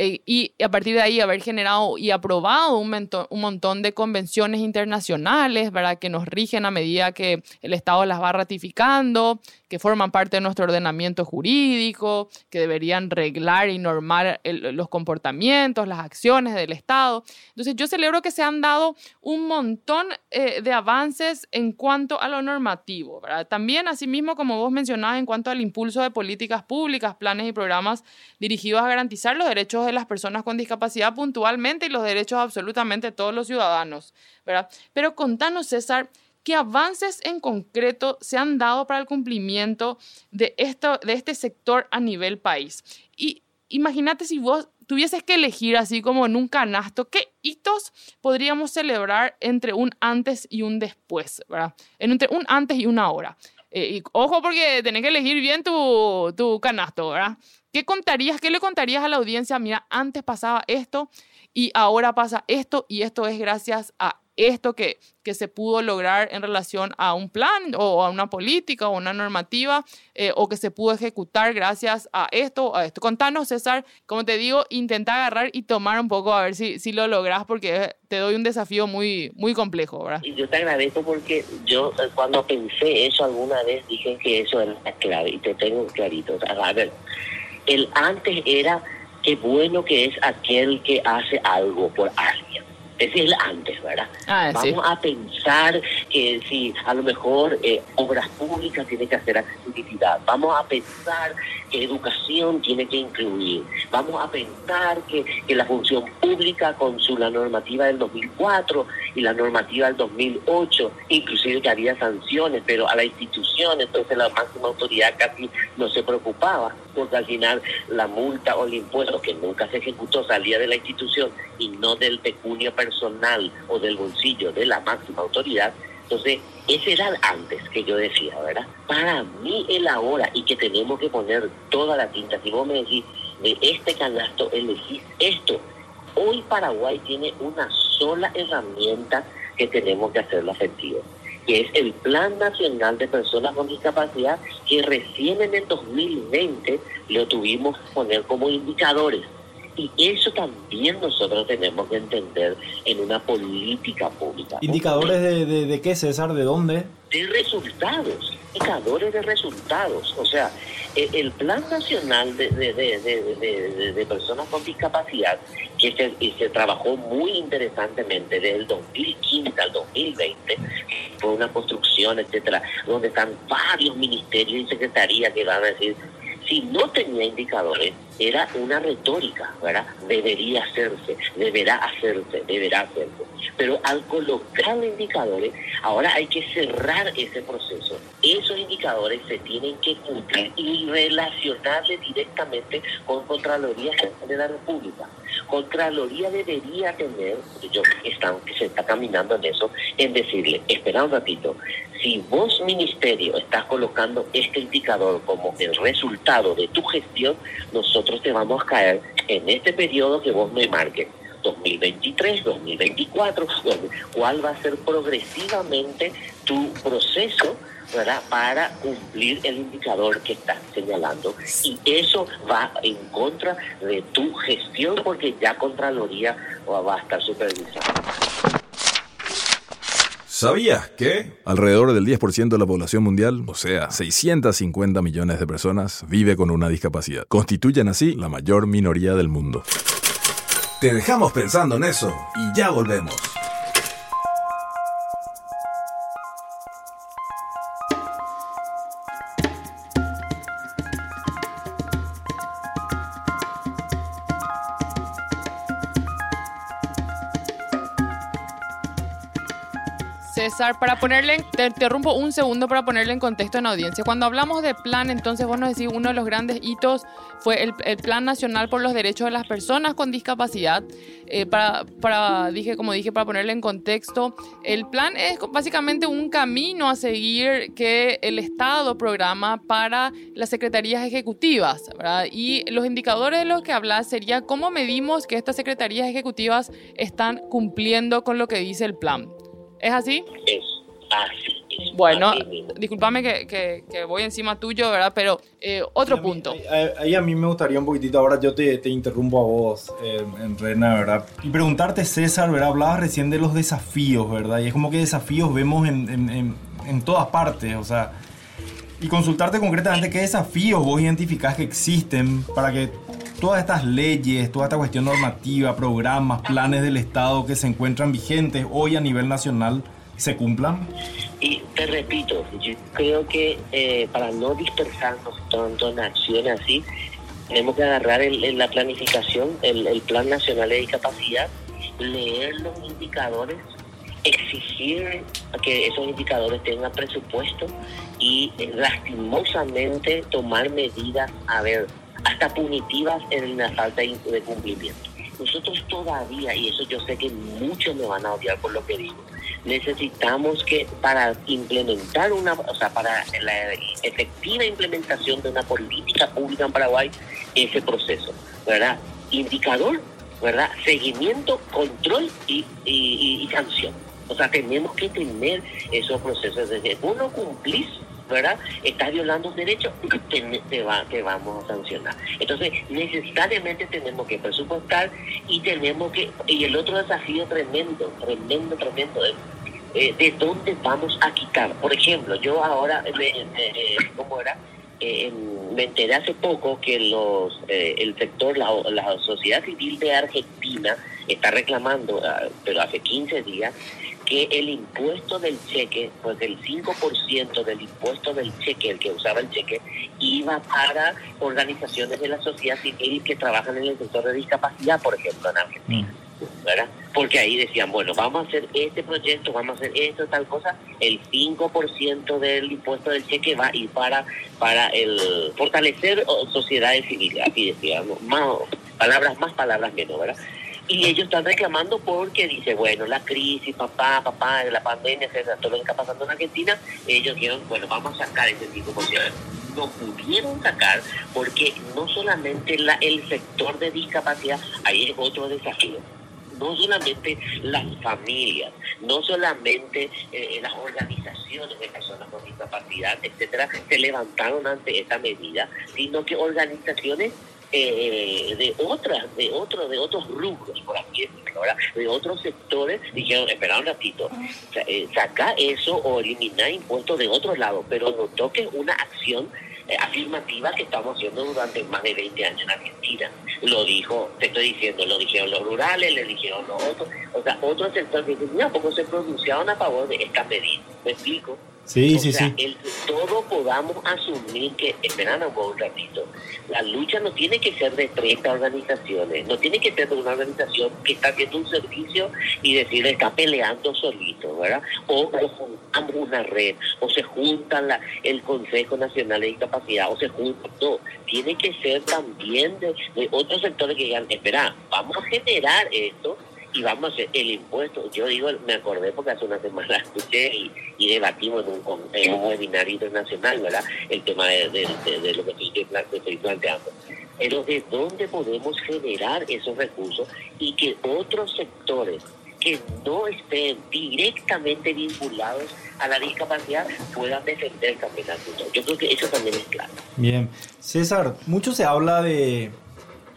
Eh, y a partir de ahí haber generado y aprobado un, mento- un montón de convenciones internacionales, ¿verdad? Que nos rigen a medida que el Estado las va ratificando, que forman parte de nuestro ordenamiento jurídico, que deberían reglar y normar el- los comportamientos, las acciones del Estado. Entonces yo celebro que se han dado un montón eh, de avances en cuanto a lo normativo. También, asimismo, como vos mencionabas, en cuanto al impulso de políticas públicas, planes y programas dirigidos a garantizar los derechos de las personas con discapacidad puntualmente y los derechos de absolutamente todos los ciudadanos, ¿verdad? Pero contanos, César, ¿qué avances en concreto se han dado para el cumplimiento de, esto, de este sector a nivel país? Y imagínate si vos tuvieses que elegir así como en un canasto, ¿qué hitos podríamos celebrar entre un antes y un después, ¿verdad? En entre un antes y una ahora. Eh, y ojo porque tenés que elegir bien tu, tu canasto, ¿verdad? ¿Qué contarías, qué le contarías a la audiencia? Mira, antes pasaba esto y ahora pasa esto y esto es gracias a esto que, que se pudo lograr en relación a un plan o a una política o una normativa eh, o que se pudo ejecutar gracias a esto a esto. Contanos, César, como te digo, intenta agarrar y tomar un poco a ver si, si lo lográs porque te doy un desafío muy, muy complejo, ¿verdad? Y yo te agradezco porque yo eh, cuando pensé eso alguna vez dije que eso era la clave y te tengo clarito. O a ver, el antes era qué bueno que es aquel que hace algo por alguien. Ese es el antes, ¿verdad? Ah, sí. Vamos a pensar que si a lo mejor eh, obras públicas tiene que hacer accesibilidad. Vamos a pensar que educación tiene que incluir. Vamos a pensar que, la función pública con su la normativa del 2004 y la normativa del 2008, inclusive que había sanciones, pero a la institución, entonces la máxima autoridad casi no se preocupaba, porque al final la multa o el impuesto que nunca se ejecutó salía de la institución y no del pecunio personal o del bolsillo de la máxima autoridad. Entonces, ese era antes que yo decía, ¿verdad? Para mí el ahora y que tenemos que poner toda la tinta, si vos me decís, de este canasto elegís esto, hoy Paraguay tiene una sola herramienta que tenemos que hacerlo efectivo, que es el Plan Nacional de Personas con Discapacidad, que recién en el 2020 lo tuvimos que poner como indicadores. Y eso también nosotros tenemos que entender en una política pública. ¿Indicadores de, de, de qué, César? ¿De dónde? De resultados, indicadores de resultados. O sea, e, el Plan Nacional de, de, de, de Personas con Discapacidad, que se, se, trabajó muy interesantemente desde el 2015 al 2020, fue una construcción, etcétera, donde están varios ministerios y secretarías que van a decir si no tenía indicadores, era una retórica, ¿verdad? Debería hacerse, deberá hacerse, deberá hacerse. Pero al colocar indicadores, ahora hay que cerrar ese proceso. Esos indicadores se tienen que cumplir y relacionarse directamente con Contraloría General de la República. Contraloría debería tener, yo están, que se está caminando en eso, en decirle, espera un ratito, si vos, ministerio, estás colocando este indicador como el resultado de tu gestión, nosotros te vamos a caer en este periodo que vos me marques. 2023, 2024, cuál va a ser progresivamente tu proceso ¿verdad? para cumplir el indicador que estás señalando. Y eso va en contra de tu gestión porque ya Contraloría va a estar supervisando. ¿Sabías que alrededor del 10% de la población mundial, o sea, 650 millones de personas, vive con una discapacidad? Constituyen así la mayor minoría del mundo. Te dejamos pensando en eso y ya volvemos. Para ponerle, te interrumpo un segundo para ponerle en contexto en audiencia. Cuando hablamos de plan, entonces vos nos decís uno de los grandes hitos fue el, Plan Nacional por los Derechos de las Personas con Discapacidad. Eh, para, dije, como dije, para ponerle en contexto, el plan es básicamente un camino a seguir que el Estado programa para las secretarías ejecutivas, ¿verdad? Y los indicadores de los que hablas sería cómo medimos que estas secretarías ejecutivas están cumpliendo con lo que dice el plan. ¿Es así? Es así. Bueno, discúlpame que, que, voy encima tuyo, ¿verdad? Pero eh, otro punto. Ahí, a mí me gustaría un poquitito, ahora yo te, te interrumpo a vos, eh, en Rena, ¿verdad? Y preguntarte, César, ¿verdad? Hablabas recién de los desafíos, ¿verdad? Y es como que desafíos vemos en, en, en, todas partes, o sea, y consultarte concretamente qué desafíos vos identificás que existen para que todas estas leyes, toda esta cuestión normativa, programas, planes del Estado que se encuentran vigentes hoy a nivel nacional se cumplan? Y te repito, yo creo que eh, para no dispersarnos tanto en acciones así, tenemos que agarrar en la planificación, el, el Plan Nacional de Discapacidad, leer los indicadores, exigir que esos indicadores tengan presupuesto y eh, lastimosamente tomar medidas, a ver, hasta punitivas en la falta de cumplimiento. Nosotros todavía, y eso yo sé que muchos me van a odiar por lo que digo, necesitamos que para implementar una, o sea, para la efectiva implementación de una política pública en Paraguay, ese proceso, ¿verdad? Indicador, ¿verdad? Seguimiento, control y, y, sanción. O sea, tenemos que tener esos procesos. Desde uno cumplís ¿verdad? Estás violando un derecho, te, te, va, te vamos a sancionar. Entonces, necesariamente tenemos que presupuestar y tenemos que, y el otro desafío tremendo, tremendo, tremendo, es eh, de dónde vamos a quitar. Por ejemplo, yo ahora, ¿cómo era? Eh, me enteré hace poco que los eh, el sector, la, la sociedad civil de Argentina está reclamando, ah, pero hace 15 días, que el impuesto del cheque, pues el 5% del impuesto del cheque, el que usaba el cheque, iba para organizaciones de la sociedad civil que trabajan en el sector de discapacidad, por ejemplo, en Argentina. Mm. ¿verdad? Porque ahí decían, bueno, vamos a hacer este proyecto, vamos a hacer esto, tal cosa, el 5% del impuesto del cheque va a ir para, para el fortalecer sociedades civiles, así decíamos, más, palabras más, palabras menos, ¿verdad? Y ellos están reclamando porque dice, bueno, la crisis, papá, papá, la pandemia, todo lo que está pasando en Argentina, ellos dijeron, bueno, vamos a sacar ese 5%. No pudieron sacar porque no solamente la, el sector de discapacidad, ahí es otro desafío. No solamente las familias, no solamente eh, las organizaciones de personas con discapacidad, etcétera, se levantaron ante esa medida, sino que organizaciones eh, de otras, de otros, de otros rubros, por así decirlo, de otros sectores, dijeron, espera un ratito, eh, saca eso o elimina impuestos de otros lados, pero no toques una acción eh, afirmativa que estamos haciendo durante más de 20 años en Argentina. Lo dijo, te estoy diciendo, lo dijeron los rurales, le dijeron los otros, o sea, otros sectores que porque se pronunciaron a favor de esta medida. ¿Me explico? Sí, o sí, sea, sí. El que todo podamos asumir que, esperan un ratito, la lucha no tiene que ser de 30 organizaciones, no tiene que ser de una organización que está haciendo un servicio y decir está peleando solito, ¿verdad? O, o juntamos una red, o se juntan la, el Consejo Nacional de Discapacidad, o se juntan, no, tiene que ser también de, de otros sectores que digan, espera, vamos a generar esto y vamos a hacer el impuesto. Yo digo, me acordé porque hace una semana escuché y, y debatimos en un, en un webinar internacional, ¿verdad? El tema de, de- de- de lo que estoy, estoy planteando. Pero de dónde podemos generar esos recursos y que otros sectores que no estén directamente vinculados a la discapacidad puedan defender también la. Yo creo que eso también es claro. Bien. César, mucho se habla de,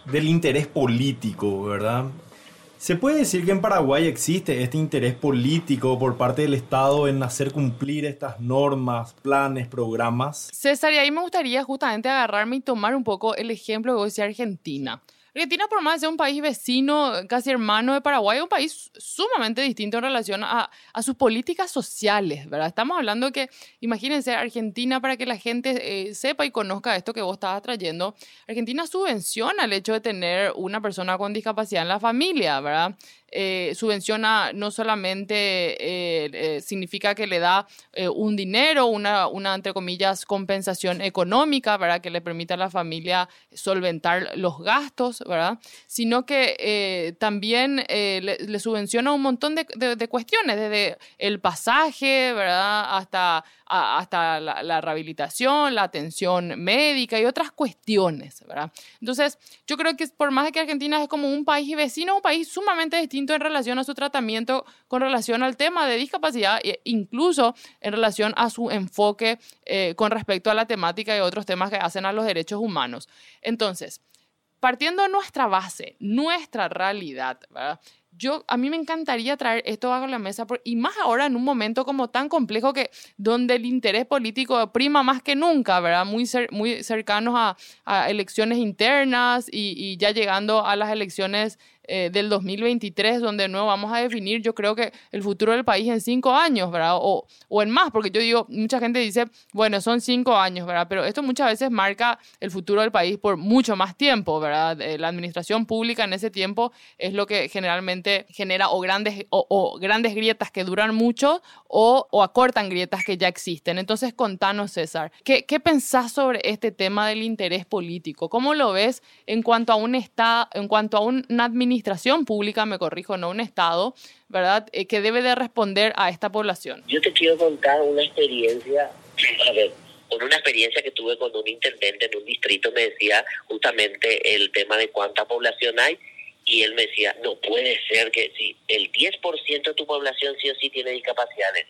del interés político, ¿verdad? ¿Se puede decir que en Paraguay existe este interés político por parte del Estado en hacer cumplir estas normas, planes, programas? César, y ahí me gustaría justamente agarrarme y tomar un poco el ejemplo decías Argentina. Argentina, por más de ser un país vecino, casi hermano de Paraguay, es un país sumamente distinto en relación a, a sus políticas sociales, ¿verdad? Estamos hablando que, imagínense, Argentina, para que la gente eh, sepa y conozca esto que vos estabas trayendo, Argentina subvenciona el hecho de tener una persona con discapacidad en la familia, ¿verdad? Eh, subvenciona no solamente eh, eh, significa que le da un dinero, una, una, entre comillas, compensación económica, ¿verdad? Que le permite a la familia solventar los gastos, ¿verdad? Sino que también le, le, subvenciona un montón de, de, de, cuestiones, desde el pasaje, ¿verdad? Hasta, hasta la, rehabilitación, la atención médica y otras cuestiones, ¿verdad? Entonces, yo creo que por más que Argentina es como un país vecino, un país sumamente distinto en relación a su tratamiento con relación al tema de discapacidad e incluso en relación a su enfoque eh, con respecto a la temática y otros temas que hacen a los derechos humanos. Entonces, partiendo de nuestra base, nuestra realidad, ¿verdad? Yo, a mí me encantaría traer esto bajo la mesa, por, y más ahora en un momento como tan complejo que donde el interés político prima más que nunca, ¿verdad? Muy, cer muy cercanos a, elecciones internas y, ya llegando a las elecciones eh, del 2023, donde de nuevo vamos a definir, yo creo que el futuro del país en cinco años, ¿verdad? O, o en más, porque yo digo, mucha gente dice, bueno, son cinco años, ¿verdad? Pero esto muchas veces marca el futuro del país por mucho más tiempo, ¿verdad? Eh, la administración pública en ese tiempo es lo que generalmente genera o grandes, o, o grandes grietas que duran mucho o, o, acortan grietas que ya existen. Entonces, contanos, César, ¿qué, ¿qué pensás sobre este tema del interés político? ¿Cómo lo ves en cuanto a un estado, en cuanto a una administración administración pública, me corrijo, no un Estado, ¿verdad?, eh, que debe de responder a esta población. Yo te quiero contar una experiencia, a ver, con una experiencia que tuve con un intendente en un distrito, me decía justamente el tema de cuánta población hay, y él me decía, no puede ser que si el 10% de tu población sí o sí tiene discapacidades.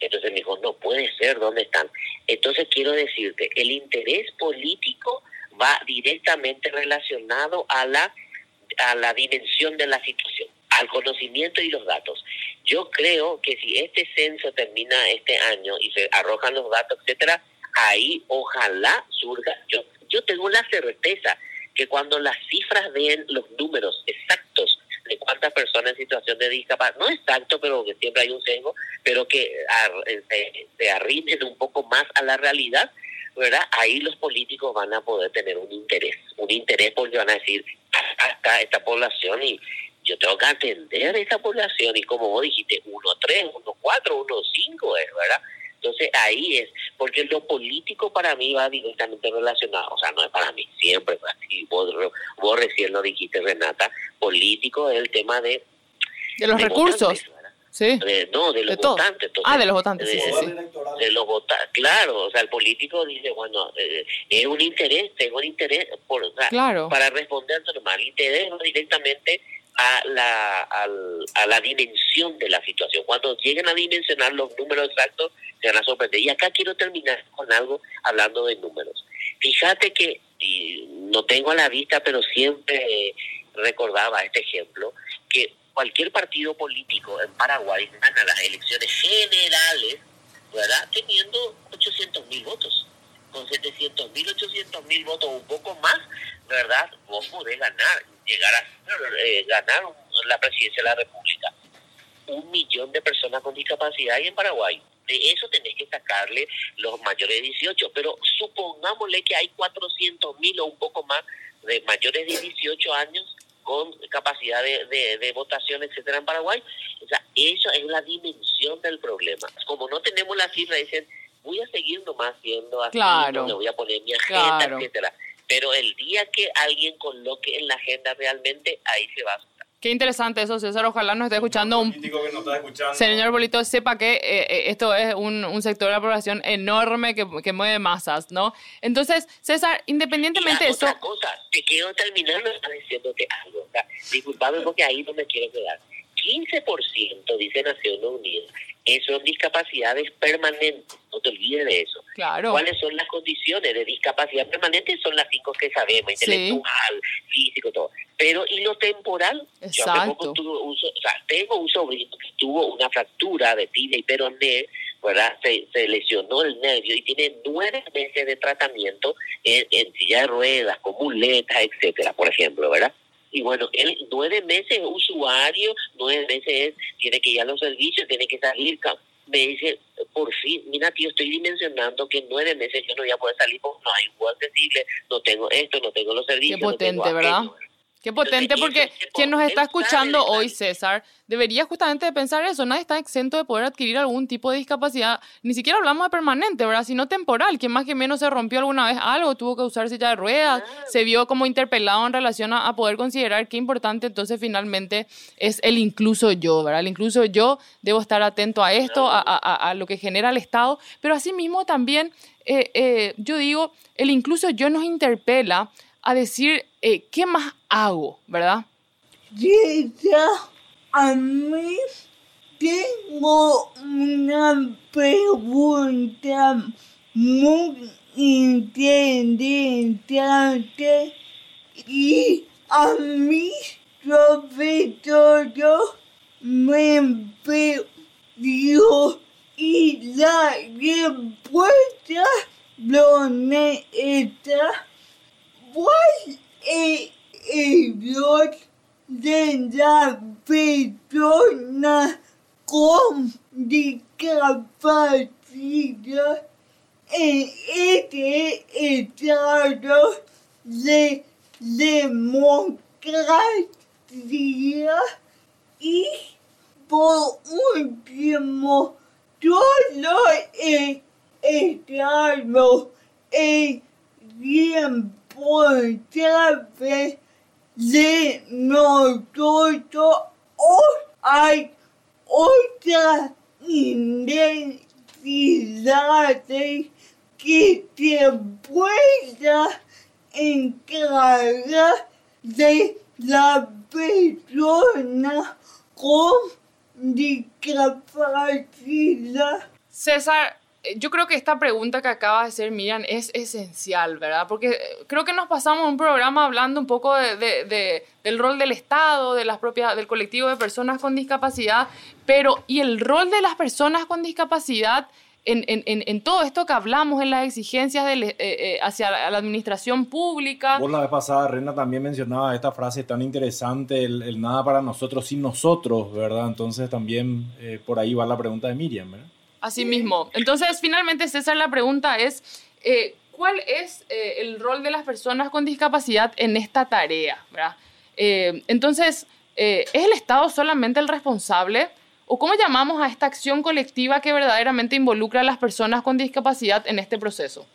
Entonces me dijo, no puede ser, ¿dónde están? Entonces quiero decirte, el interés político va directamente relacionado a la a la dimensión de la situación, al conocimiento y los datos. Yo creo que si este censo termina este año y se arrojan los datos, etcétera, ahí ojalá surja. Yo, yo tengo la certeza que cuando las cifras den los números exactos de cuántas personas en situación de discapacidad, no exacto, pero que siempre hay un sesgo, pero que se, se arrimen un poco más a la realidad, ¿verdad? Ahí los políticos van a poder tener un interés, un interés porque van a decir, está esta población y yo tengo que atender a esa población y como vos dijiste, 1-3, 1-4, 1-5 es, ¿verdad? Entonces ahí es, porque lo político para mí va directamente relacionado, o sea, no es para mí, siempre, así, vos, vos recién lo dijiste, Renata, político es el tema de... De los de recursos. Votantes, Sí. De, no, de los de votantes. Entonces, ah, de los votantes, de, sí, sí. De los votantes, claro. O sea, el político dice, bueno, eh, es un interés, tengo un interés por, o sea, claro. para responder normal. Interés directamente a la, al, a la dimensión de la situación. Cuando lleguen a dimensionar los números exactos, se van a sorprender. Y acá quiero terminar con algo hablando de números. Fíjate que, y no tengo a la vista, pero siempre recordaba este ejemplo, que cualquier partido político en Paraguay gana las elecciones generales, ¿verdad? Teniendo 800 mil votos. Con 700 mil, 800 mil votos, un poco más, ¿verdad? Vos podés ganar, llegar a eh, ganar la presidencia de la República. Un millón de personas con discapacidad hay en Paraguay. De eso tenés que sacarle los mayores de 18, pero supongámosle que hay 400 mil o un poco más de mayores de 18 años con capacidad de, de, votación, etcétera, en Paraguay. O sea, eso es la dimensión del problema. Como no tenemos la cifra, dicen, voy a seguir nomás siendo así, claro. no voy a poner mi agenda, etcétera. Pero el día que alguien coloque en la agenda realmente, ahí se va a Qué interesante eso, César. Ojalá nos esté escuchando un... político que nos está escuchando. Señor Bolito, sepa que eh, eh, esto es un, un, sector de la población enorme que, que, mueve masas, ¿no? Entonces, César, independientemente de eso... Otra cosa, te quiero terminar diciéndote algo. O sea, disculpame porque ahí no me quiero quedar. 15%, dice Naciones Unidas, son discapacidades permanentes. No te olvides de eso. Claro. ¿Cuáles son las condiciones de discapacidad permanente? Son las cinco que sabemos, intelectual, físico, todo. Pero, ¿y lo temporal? Exacto. Yo tuve un, o sea, tengo un sobrino que tuvo una fractura de tibia y peroné, ¿verdad? Se, se, lesionó el nervio y tiene nueve meses de tratamiento en, en silla de ruedas, con muletas, etcétera, por ejemplo, ¿verdad? Y bueno, él nueve meses es usuario, nueve meses tiene que ir a los servicios, tiene que salir. Me dice, por fin, mira tío, estoy dimensionando que en nueve meses yo no voy a poder salir porque no hay un accesible, no tengo esto, no tengo los servicios. Qué potente, ¿verdad? Qué potente, porque quien nos está escuchando hoy, César, debería justamente pensar eso. Nadie está exento de poder adquirir algún tipo de discapacidad. Ni siquiera hablamos de permanente, ¿verdad? Sino temporal. Quien más que menos se rompió alguna vez algo, tuvo que usar silla de ruedas, se vio como interpelado en relación a, poder considerar qué importante entonces finalmente es el incluso yo, ¿verdad? El incluso yo debo estar atento a esto, a, lo que genera el Estado, pero asimismo también, eh, eh, yo digo, el incluso yo nos interpela a decir eh, qué más hago, ¿verdad? Llega a mí tengo una pregunta muy interesante y a mí sobre todo me perdió y la respuesta donde está ¿Cuál es el rol de la persona con discapacidad en este estado de democracia? Y por último, todo el estado es tiempo vez de nosotros hay otras identidades que se pueda encargar de la persona con discapacidad. César, yo creo que esta pregunta que acaba de hacer Miriam es esencial, ¿verdad? Porque eh, creo que nos pasamos un programa hablando un poco de, del rol del Estado, de las propias, del colectivo de personas con discapacidad, pero ¿y el rol de las personas con discapacidad en, en, en, todo esto que hablamos, en las exigencias de, eh, hacia la administración pública. Vos la vez pasada, Rena, también mencionaba esta frase tan interesante, el, nada para nosotros sin nosotros, ¿verdad? Entonces también por ahí va la pregunta de Miriam, ¿verdad? Así mismo. Entonces, finalmente, César, la pregunta es, eh, ¿cuál es eh, el rol de las personas con discapacidad en esta tarea? Eh, entonces, ¿es el Estado solamente el responsable? ¿O cómo llamamos a esta acción colectiva que verdaderamente involucra a las personas con discapacidad en este proceso?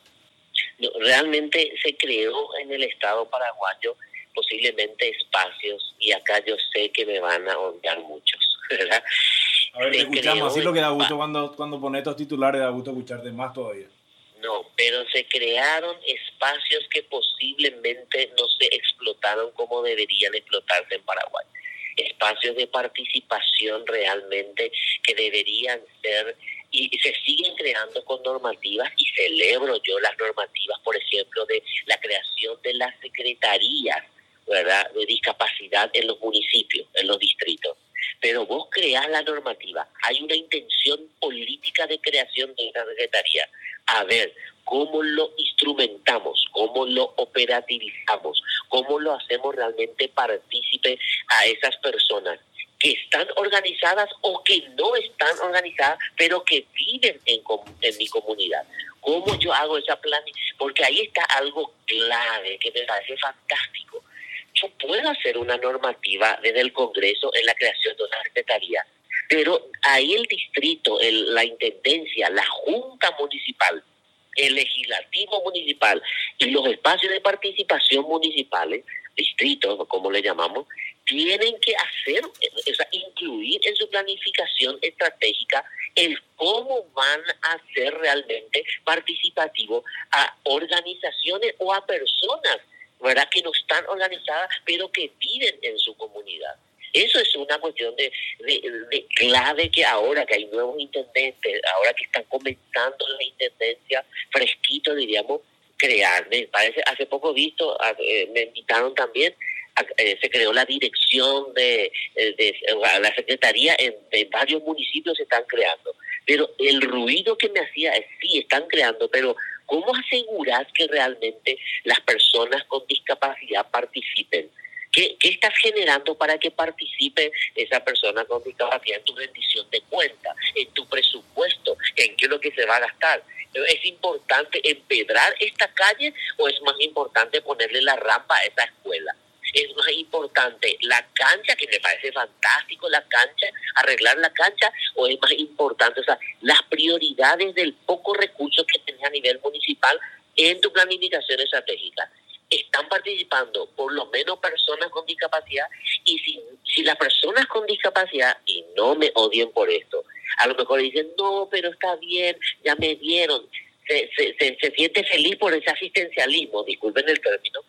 realmente se creó en el Estado paraguayo posiblemente espacios, y acá yo sé que me van a odiar muchos, ¿verdad? A ver, te escuchamos, así lo que da gusto cuando, cuando pones estos titulares, da gusto escucharte más todavía. No, pero se crearon espacios que posiblemente no se explotaron como deberían explotarse en Paraguay. Espacios de participación realmente que deberían ser y se siguen creando con normativas y celebro yo las normativas, por ejemplo, de la creación de las secretarías ¿verdad? de discapacidad en los municipios, en los distritos. Pero vos creás la normativa, hay una intención política de creación de esa secretaría. A ver, ¿cómo lo instrumentamos? ¿Cómo lo operativizamos? ¿Cómo lo hacemos realmente partícipe a esas personas? que están organizadas o que no están organizadas, pero que viven en, en mi comunidad. ¿Cómo yo hago esa plan? Porque ahí está algo clave que me parece fantástico. Yo puedo hacer una normativa desde el Congreso en la creación de una secretaría, pero ahí el distrito, el, la intendencia, la junta municipal, el legislativo municipal y los espacios de participación municipales, distritos, como le llamamos, tienen que hacer, o sea, incluir en su planificación estratégica el cómo van a ser realmente participativos a organizaciones o a personas, ¿verdad? Que no están organizadas, pero que viven en su comunidad. Eso es una cuestión de, de, clave que ahora que hay nuevos intendentes, ahora que están comenzando la intendencia, fresquito diríamos, crear. Parece, hace poco visto, eh, me invitaron también eh, se creó la dirección de, eh, la secretaría en, varios municipios se están creando. Pero el ruido que me hacía es, sí, están creando, pero ¿cómo asegurar que realmente las personas con discapacidad participen? ¿Qué, ¿Qué, estás generando para que participe esa persona con discapacidad en tu rendición de cuenta, en tu presupuesto, en qué es lo que se va a gastar? ¿Es importante empedrar esta calle o es más importante ponerle la rampa a esa escuela? Es más importante la cancha, que me parece fantástico la cancha, arreglar la cancha, o es más importante, o sea, las prioridades del poco recurso que tenés a nivel municipal en tu planificación estratégica. Están participando por lo menos personas con discapacidad y si, si las personas con discapacidad, y no me odien por esto, a lo mejor dicen, no, pero está bien, ya me dieron, se, se, se siente feliz por ese asistencialismo, disculpen el término,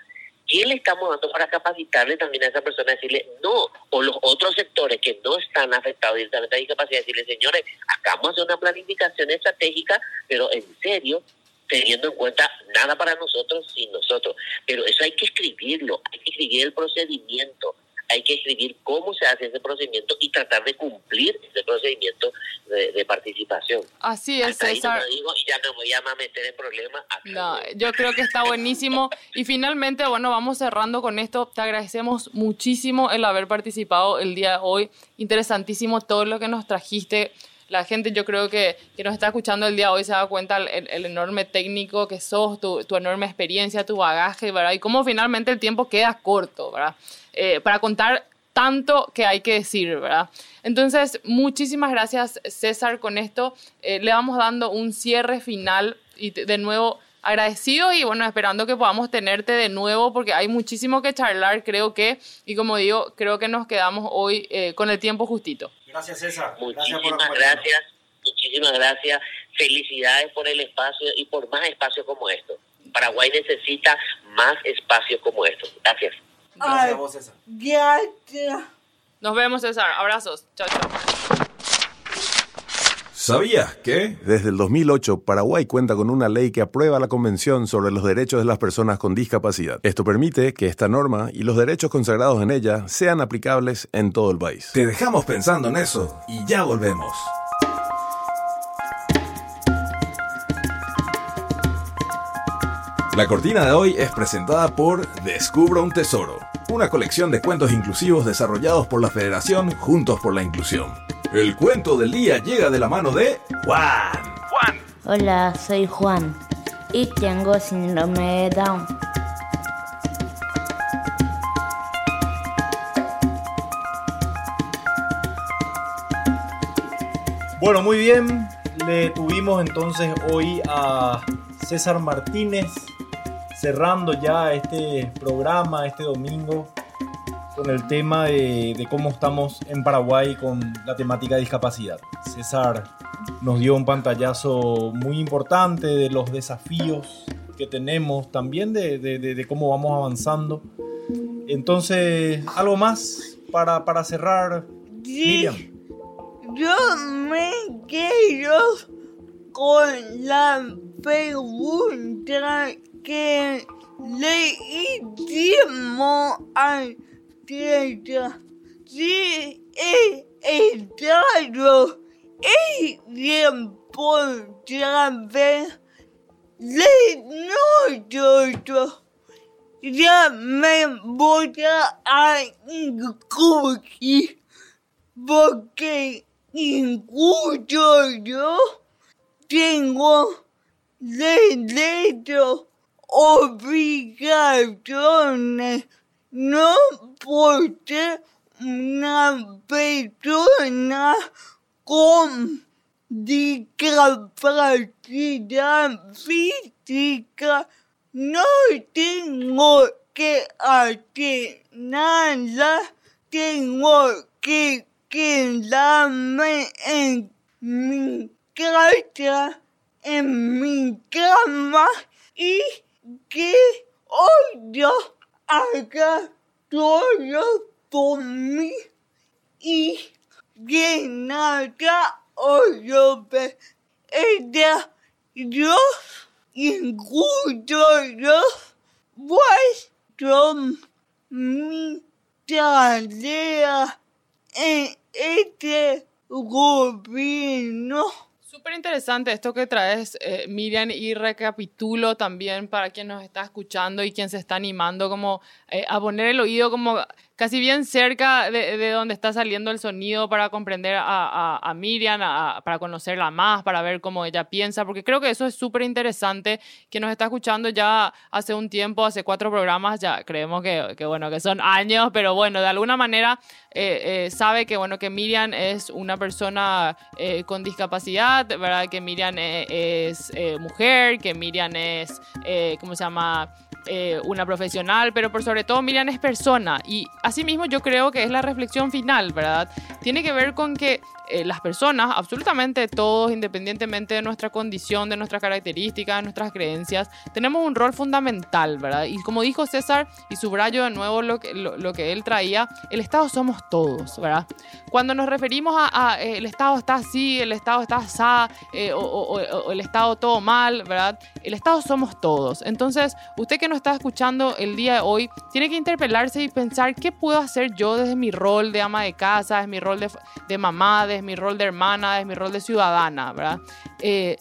¿qué le estamos dando para capacitarle también a esa persona? Decirle no, o los otros sectores que no están afectados directamente a la discapacidad, decirle, señores, acá vamos a hacer una planificación estratégica, pero en serio, teniendo en cuenta nada para nosotros sin nosotros. Pero eso hay que escribirlo, hay que escribir el procedimiento, hay que escribir cómo se hace ese procedimiento y tratar de cumplir ese procedimiento de, participación. Así es, César. y ya no voy a meter en problemas. No, yo creo que está buenísimo. y finalmente, bueno, vamos cerrando con esto. Te agradecemos muchísimo el haber participado el día de hoy. Interesantísimo todo lo que nos trajiste la gente yo creo que, que nos está escuchando el día de hoy se da cuenta el, el enorme técnico que sos, tu, tu, enorme experiencia, tu bagaje, ¿verdad? Y cómo finalmente el tiempo queda corto, ¿verdad? Eh, para contar tanto que hay que decir, ¿verdad? Entonces, muchísimas gracias César con esto. Eh, le vamos dando un cierre final y de nuevo agradecido y bueno, esperando que podamos tenerte de nuevo porque hay muchísimo que charlar, creo que, y como digo, creo que nos quedamos hoy eh, con el tiempo justito. Gracias César. Muchísimas gracias, muchísimas gracias. Felicidades por el espacio y por más espacios como esto. Paraguay necesita más espacios como estos. Gracias. Gracias a vos, César. Nos vemos, César. Abrazos. Chao, chao. ¿Sabías que? Desde el 2008, Paraguay cuenta con una ley que aprueba la Convención sobre los Derechos de las Personas con Discapacidad. Esto permite que esta norma y los derechos consagrados en ella sean aplicables en todo el país. Te dejamos pensando en eso y ya volvemos. La cortina de hoy es presentada por Descubra un Tesoro, una colección de cuentos inclusivos desarrollados por la Federación Juntos por la Inclusión. El cuento del día llega de la mano de Juan. Juan. Hola, soy Juan y tengo síndrome de Down. Bueno, muy bien. Le tuvimos entonces hoy a César Martínez, cerrando ya este programa este domingo con el tema de, cómo estamos en Paraguay con la temática de discapacidad. César nos dio un pantallazo muy importante de los desafíos que tenemos, también de, cómo vamos avanzando. Entonces, algo más para, para cerrar, Miriam. yo me quedo con la pregunta que le hicimos al teatro. Si el Estado es tiempo otra vez de nosotros, ya me voy a incluir porque incluso yo tengo derecho, obligaciones, no por ser una persona con discapacidad física, no tengo que hacer nada, tengo que quedarme en mi casa, en mi cama y que yo haga todo por mí y que nada oye ella yo incluso yo vuestro mi tarea en este gobierno. Súper interesante esto que traes, eh, Miriam, y recapitulo también para quien nos está escuchando y quien se está animando como eh, a poner el oído como casi bien cerca de, donde está saliendo el sonido para comprender a, Miriam, para conocerla más, para ver cómo ella piensa, porque creo que eso es súper interesante, que nos está escuchando ya hace un tiempo, hace cuatro programas, ya creemos que, bueno, que son años, pero bueno, de alguna manera eh, eh, sabe que, bueno, que Miriam es una persona eh, con discapacidad, ¿verdad? Que Miriam es mujer, que Miriam es, ¿cómo se llama? Eh, una profesional, pero por sobre todo Miriam es persona. Y asimismo yo creo que es la reflexión final, ¿verdad? Tiene que ver con que eh, las personas, absolutamente todos, independientemente de nuestra condición, de nuestras características, de nuestras creencias, tenemos un rol fundamental, ¿verdad? Y como dijo César, y subrayo de nuevo lo que, lo, que él traía, el Estado somos todos, ¿verdad? Cuando nos referimos a, eh, el Estado está así, el Estado está así, eh, o, el Estado todo mal, ¿verdad? El Estado somos todos. Entonces, usted que nos está escuchando el día de hoy, tiene que interpelarse y pensar qué puedo hacer yo desde mi rol de ama de casa, desde mi rol de, de mamá, desde mi rol de hermana, es mi rol de ciudadana, ¿verdad? Eh,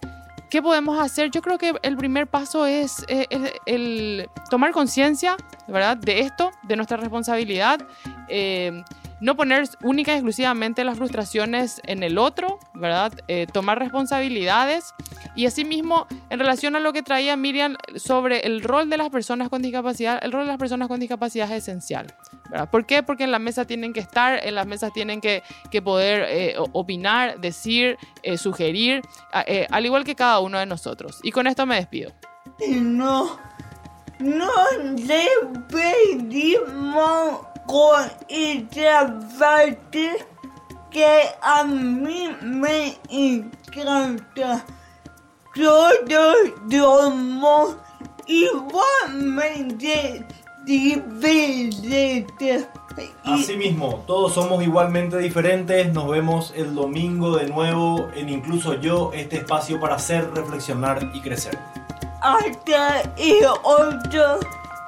¿Qué podemos hacer? Yo creo que el primer paso es eh, el, tomar conciencia, ¿verdad? De esto, de nuestra responsabilidad. Eh, no poner única y exclusivamente las frustraciones en el otro, ¿verdad? Eh, tomar responsabilidades y asimismo, en relación a lo que traía Miriam sobre el rol de las personas con discapacidad, el rol de las personas con discapacidad es esencial, ¿verdad? ¿Por qué? Porque en la mesa tienen que estar, en las mesas tienen que, que poder eh, opinar, decir, eh, sugerir, al igual que cada uno de nosotros. Y con esto me despido. No, no le pedimos con parte que a mí me encanta. Todos somos igualmente diferentes. Asimismo, todos somos igualmente diferentes. Nos vemos el domingo de nuevo en Incluso Yo, este espacio para hacer, reflexionar y crecer. Hasta el otro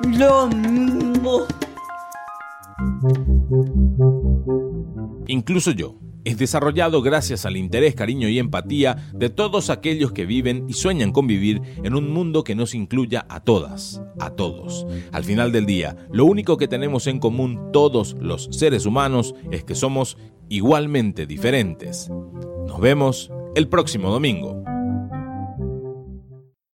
domingo. Incluso yo. Es desarrollado gracias al interés, cariño y empatía de todos aquellos que viven y sueñan con vivir en un mundo que nos incluya a todas, a todos. Al final del día, lo único que tenemos en común todos los seres humanos es que somos igualmente diferentes. Nos vemos el próximo domingo.